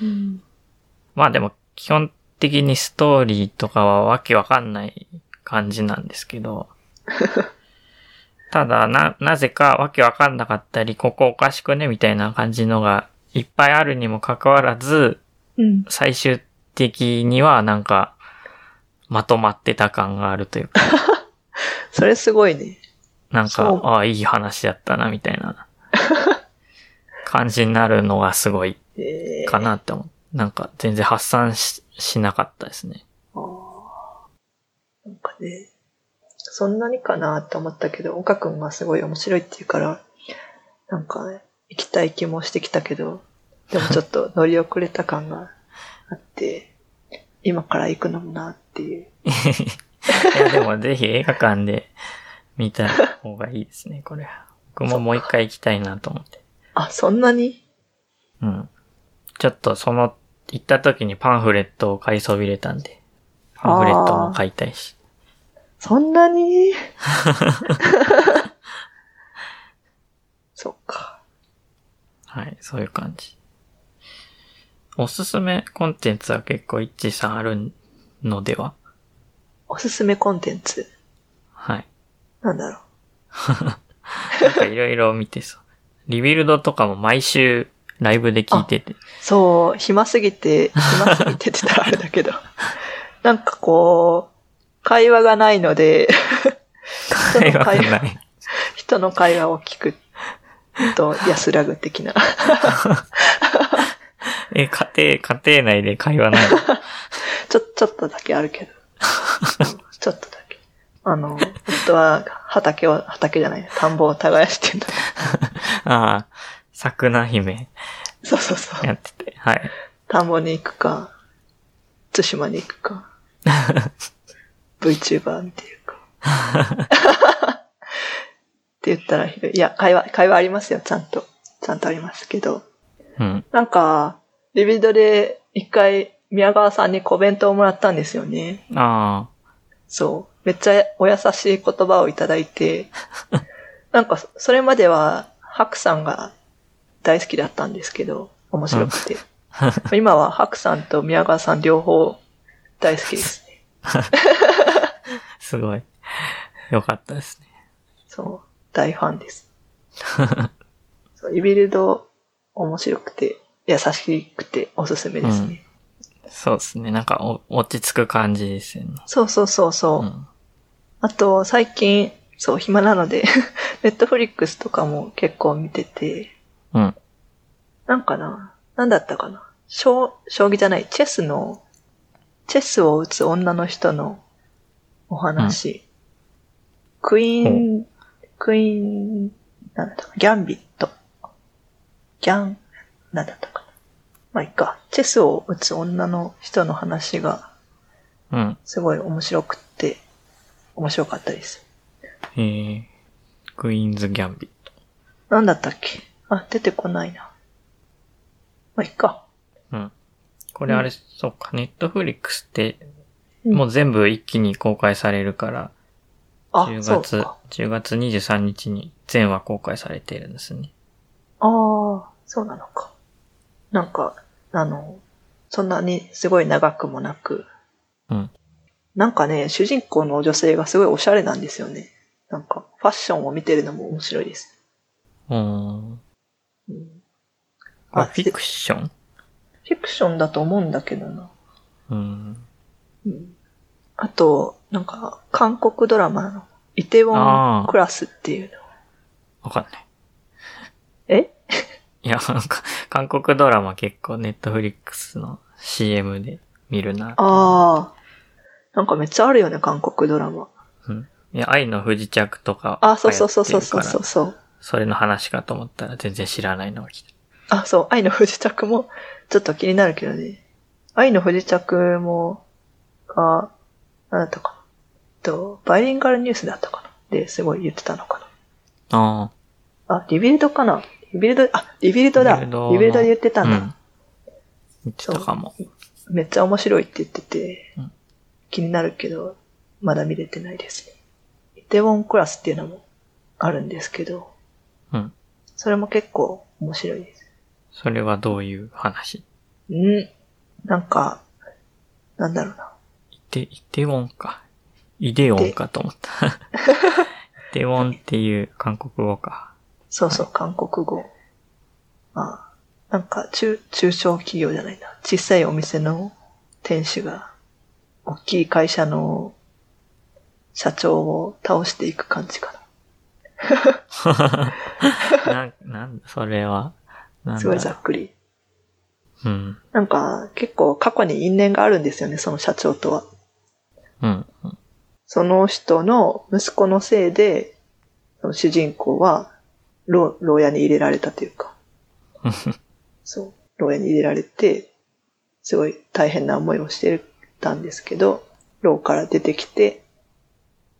うん。まあでも基本的にストーリーとかはわけわかんない感じなんですけど、ただな、なぜかわけわかんなかったり、ここおかしくねみたいな感じのがいっぱいあるにもかかわらず、うん。最終的にはなんかまとまってた感があるというか、それすごいね。なんか、ああ、いい話だったなみたいな 感じになるのがすごいええかなって思う。なんか全然発散ししなかったですね。なんかね、そんなにかなって思ったけど、岡くんがすごい面白いって言うから、なんかね、行きたい気もしてきたけど、でもちょっと乗り遅れた感があって、今から行くのもなっていう。いや、でもぜひ映画館で見た方がいいですね、これは。僕ももう一回行きたいなと思って。あ、そんなに？うん。ちょっとその、行った時にパンフレットを買いそびれたんで、パンフレットも買いたいし。そんなに？そっか。はい、そういう感じ。おすすめコンテンツは結構一致さんあるのでは？おすすめコンテンツ？はい。なんだろ なんかいろいろ見てそう。リビルドとかも毎週ライブで聞いてて。う。そう、暇すぎて、暇すぎてって言ったらあれだけど、なんかこう、会話がないので、人会話の会話がない。人の会話を聞くと安らぐ的な。え、家庭、家庭内で会話ないの？ちょ、ちょっとだけあるけど。ちょっと。あの、夫は畑を、畑じゃない、田んぼを耕してんだ。ああ、桜姫そうそうそう。やってて。はい。田んぼに行くか、対馬に行くか、VTuber 見てるか。って言ったらひどい、いや、会話、会話ありますよ、ちゃんと。ちゃんとありますけど。うん。なんか、リビドで一回宮川さんにコメントをもらったんですよね。あそう。めっちゃお優しい言葉をいただいて、なんか、それまでは、ハクさんが大好きだったんですけど、面白くて。今はハクさんと宮川さん両方大好きですね。あ、すごい。よかったですね。そう。大ファンです。そうリビルド面白くて、優しくておすすめですね。そうですね。なんかお落ち着く感じですよね。そうそうそうそう。うん。あと、最近、そう、暇なので、ネットフリックスとかも結構見てて、うん。なんかな、なんだったかな。将将棋じゃない、チェスの、チェスを打つ女の人のお話。クイーン、クイーン、なんだったか、ギャンビット。ギャン、なんだったかな。まあ、いっか。チェスを打つ女の人の話がうん。すごい面白くって、面白かったです。えー、クイーンズ・ギャンビット。なんだったっけ？あ、出てこないな。まあ、いっか。うん。これあれ、そうか、ネットフリックスって、うんもう全部一気に公開されるから、あ、10月そうか。、10月23日に全話公開されているんですね。ああ、そうなのか。なんか、あの、そんなにすごい長くもなく、うん。なんかね、主人公の女性がすごいおしゃれなんですよね。なんか、ファッションを見てるのも面白いです。うーん。うん、あ、あフィクション？フィクションだと思うんだけどな。うん。うん、あと、なんか、韓国ドラマの、イテウォンクラスっていうの。わかんない。え？いや、なんか、韓国ドラマ結構ネットフリックスの CM で見るな。ああ。なんかめっちゃあるよね、韓国ドラマ。うん。いや、愛の不時着とか。あ、そうそうそうそうそうそうそう。それの話かと思ったら全然知らないのが来た。あ、そう、愛の不時着もちょっと気になるけどね。愛の不時着も、が、なんだったかな。と、バイリンガルニュースだったかな。で、すごい言ってたのかあな。あ、リビルドかな。リビルド、あ、リビルドだ。リリビルドで言ってあ。たんだ。うん。言ってたかも。めっちゃ面白いって言ってて、うん気になるけど、まだ見れてないですね。イテウォンクラスっていうのもあるんですけど、うん。それも結構面白いです。それはどういう話？うん。なんか、なんだろうな。イテ、イテウォンか。イデオンかと思った。イテウォンっていう韓国語か。そうそう、韓国語。まあ、なんか、中、中小企業じゃないな。小さいお店の店主が、大きい会社の社長を倒していく感じかな ん、なんだ、それは。すごいざっくり。うん。なんか、結構過去に因縁があるんですよね、その社長とは。うん。その人の息子のせいで、その主人公は、牢、牢屋に入れられたというか。そう。牢屋に入れられて、すごい大変な思いをしてたんですけど、牢から出てきて、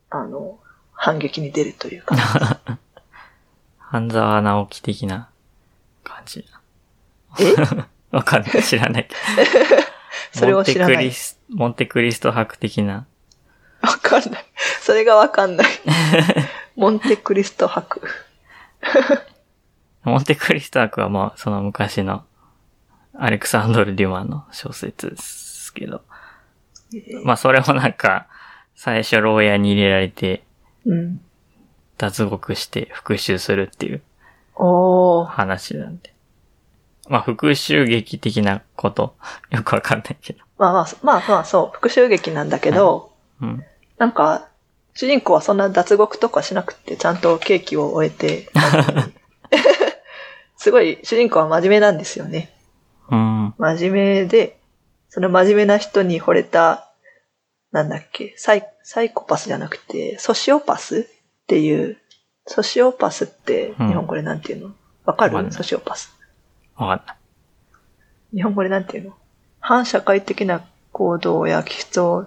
あの、反撃に出るというか。半沢直樹的な感じ。え？わかんない。知らない。それを知らないモンテクリス、モンテクリスト博的な。わかんない。それがわかんない。モンテクリスト博。モンテクリスト博はまあ、その昔のアレクサンドル・デュマンの小説ですけど。まあ、それもなんか、最初牢屋に入れられて、うん。脱獄して復讐するっていうおー。話なんで。まあ、復讐劇的なこと、よくわかんないけど。まあまあ、まあまあそう、復讐劇なんだけど、うん。なんか、主人公はそんな脱獄とかしなくて、ちゃんと刑期を終えて、すごい主人公は真面目なんですよね。うん。真面目で、その真面目な人に惚れた、なんだっけ、サイサイコパスじゃなくて、ソシオパス？っていう、ソシオパスってうん。日本語でなんていうの？わかる、ソシオパス。わかんない。日本語でなんていうの？反社会的な行動や気質を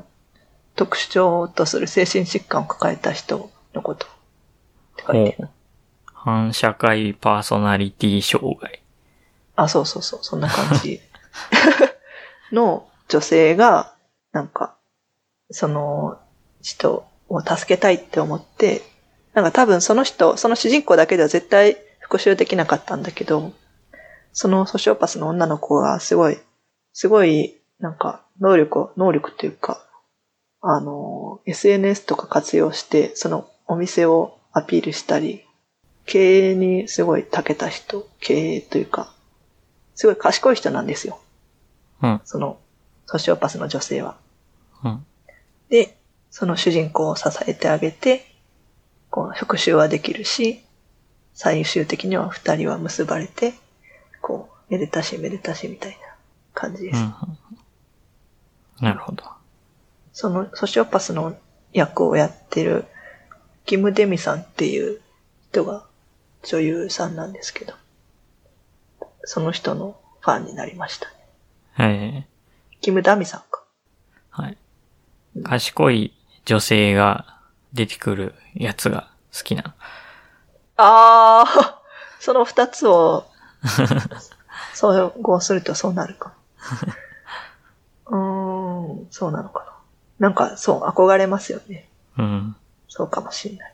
特徴とする精神疾患を抱えた人のこと。って書いてる。反社会パーソナリティ障害。あ、そうそうそう、そんな感じ の女性が、なんか、その人を助けたいって思って、なんか多分その人、その主人公だけでは絶対復讐できなかったんだけど、そのソシオパスの女の子がすごい、すごい、なんか、能力を、能力というか、あの、SNS とか活用して、そのお店をアピールしたり、経営にすごい長けた人、経営というか、すごい賢い人なんですよ。うん。その、ソシオパスの女性は。うん。で、その主人公を支えてあげて、こう、復讐はできるし、最終的には二人は結ばれて、こう、めでたしめでたしみたいな感じです。うん。なるほど。そのソシオパスの役をやってる、キム・デミさんっていう人が女優さんなんですけど、その人のファンになりましたね。はい。キム・ダミさんか。はい。賢い女性が出てくるやつが好きなの。ああ、その二つを、総合するとそうなるか。うーん、そうなのかな。なんか、そう、憧れますよね。うん。そうかもしれない。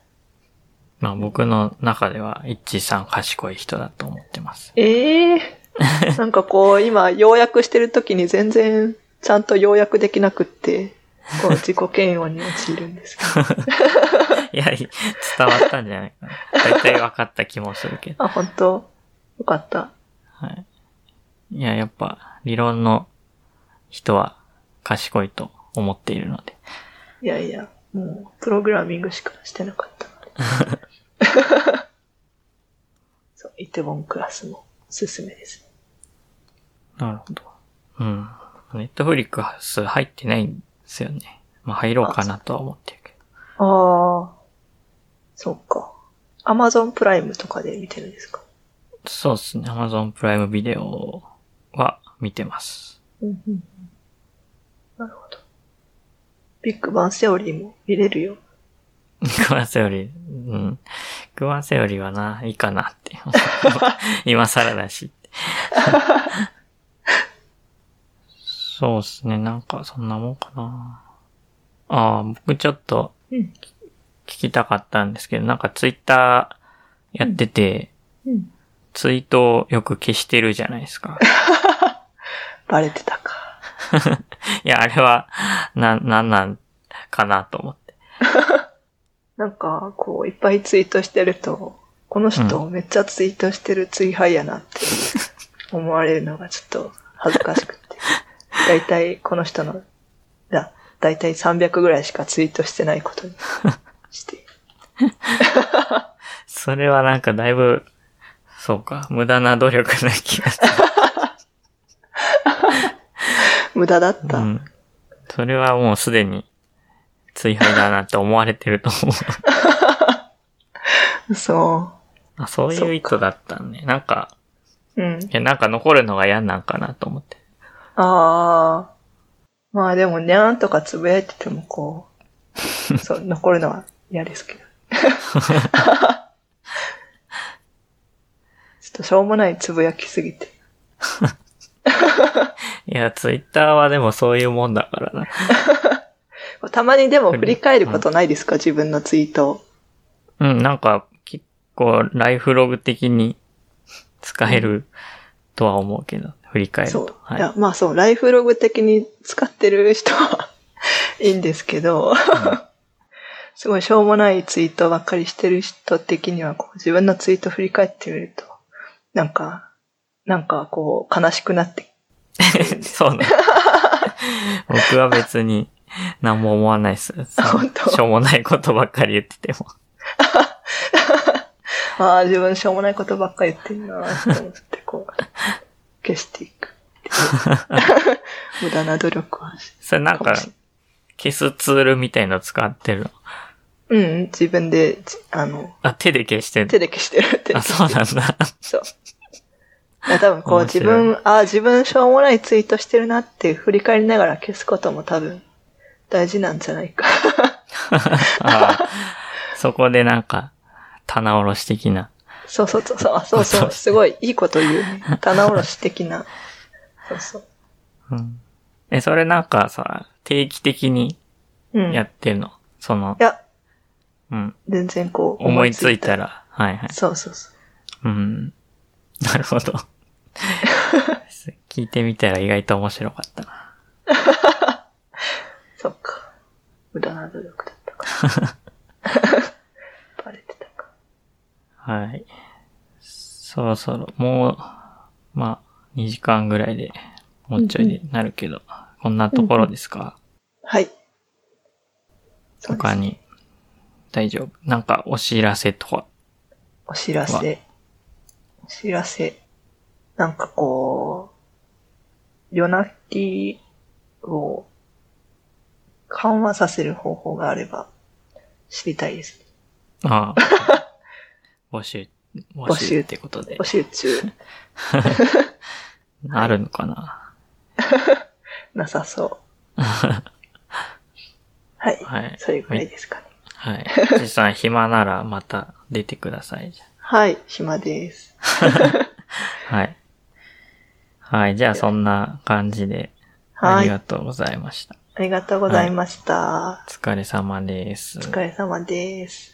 まあ僕の中では、イッチーさん賢い人だと思ってます。ええ なんかこう、今、要約してる時に全然、ちゃんと要約できなくって、こう、自己嫌悪に陥るんですけど。いや、い伝わったんじゃないかな。大体分かった気もするけど。あ、本当？よかった。はい。いや、やっぱ、理論の人は賢いと思っているので。いやいや、もう、プログラミングしかしてなかったので。そう、イテボンクラスもおすすめです。なるほど。うん。ネットフリックス入ってないんですよね。まあ入ろうかなとは思ってるけど。ああ、そうか。アマゾンプライムとかで見てるんですか？そうですね。Amazon プライムビデオは見てます。うんうんうん。なるほど。ビッグバンセオリーも見れるよ。クワンセオリー、うん。クワンセオリーはな、いいかなって。今更だし。そうですね。なんかそんなもんかな。ああ、僕ちょっとうん。聞きたかったんですけど、なんかツイッターやってて、うん。ツイートをよく消してるじゃないですか。バレてたか。いや、あれは、な、なんなんかなと思って。なんか、こう、いっぱいツイートしてると、この人めっちゃツイートしてるツイハイやなって思われるのがちょっと恥ずかしくて。だいたいこの人の、だ、だいたい300ぐらいしかツイートしてないことにして。それはなんかだいぶ、そうか、無駄な努力な気がす 無駄だった。る。うん。それはもうすでに、追廃だなって思われてると思う。そあ、そういう意図だったんね。なんか、う。うん。いや、なんか残るのが嫌なんかなと思って。ああ。まあでも、にゃーんとかつぶやいててもこう、そう、残るのは嫌ですけど。ちょっとしょうもないつぶやきすぎて。いや、ツイッターはでもそういうもんだからな。たまにでも振り返ることないですか、自分のツイートを。うん、なんか、結構、ライフログ的に使えるとは思うけど、振り返るそう。と。。はい。いや、まあそう、ライフログ的に使ってる人は いいんですけど、すごいしょうもないツイートばっかりしてる人的には、こう自分のツイート振り返ってみると、なんか、なんかこう悲しくなって、そうなの。僕は別に 何も思わないです。本当？しょうもないことばっかり言ってても。ああ、自分しょうもないことばっかり言ってんなと思って、こう、消していく。無駄な努力はしそれなんか消すツールみたいの使ってるの？うん、自分で、じあの、あ、手で消してる手で消してるって。あ、そうなんだ。そう。多分こう自分、ああ、自分しょうもないツイートしてるなって振り返りながら消すことも多分大事なんじゃないか。あそこでなんか、棚卸し的な。そうそうそうそう、あそうすごいいいこと言うね。棚卸し的な。そうそう。うん。え、それなんかさ、定期的にうん。いやってるの？その、や、うん。全然こう思いついた。ら、はいはい。そうそうそう。うん。なるほど。聞いてみたら意外と面白かったな。そっか。無駄な努力だったか。バレてたか。はい。そろそろ、もう、まあ、2時間ぐらいで、もうちょいでなるけど、こんなところですか、はい。そうです他に、大丈夫？なんか、お知らせとか。お知らせ。お知らせ。なんかこう、夜泣きを緩和させる方法があれば知りたいです。ああ。募集、募集ってことで募。集中。あるのかな？なさそう。はい。はい。それぐらいですかね。はい。じさん暇ならまた出てください。はい。暇です。あはい。はい。じゃあそんな感じで、はい。ありがあとうございました。りがとうございました。お疲れ様です。お疲れ様です。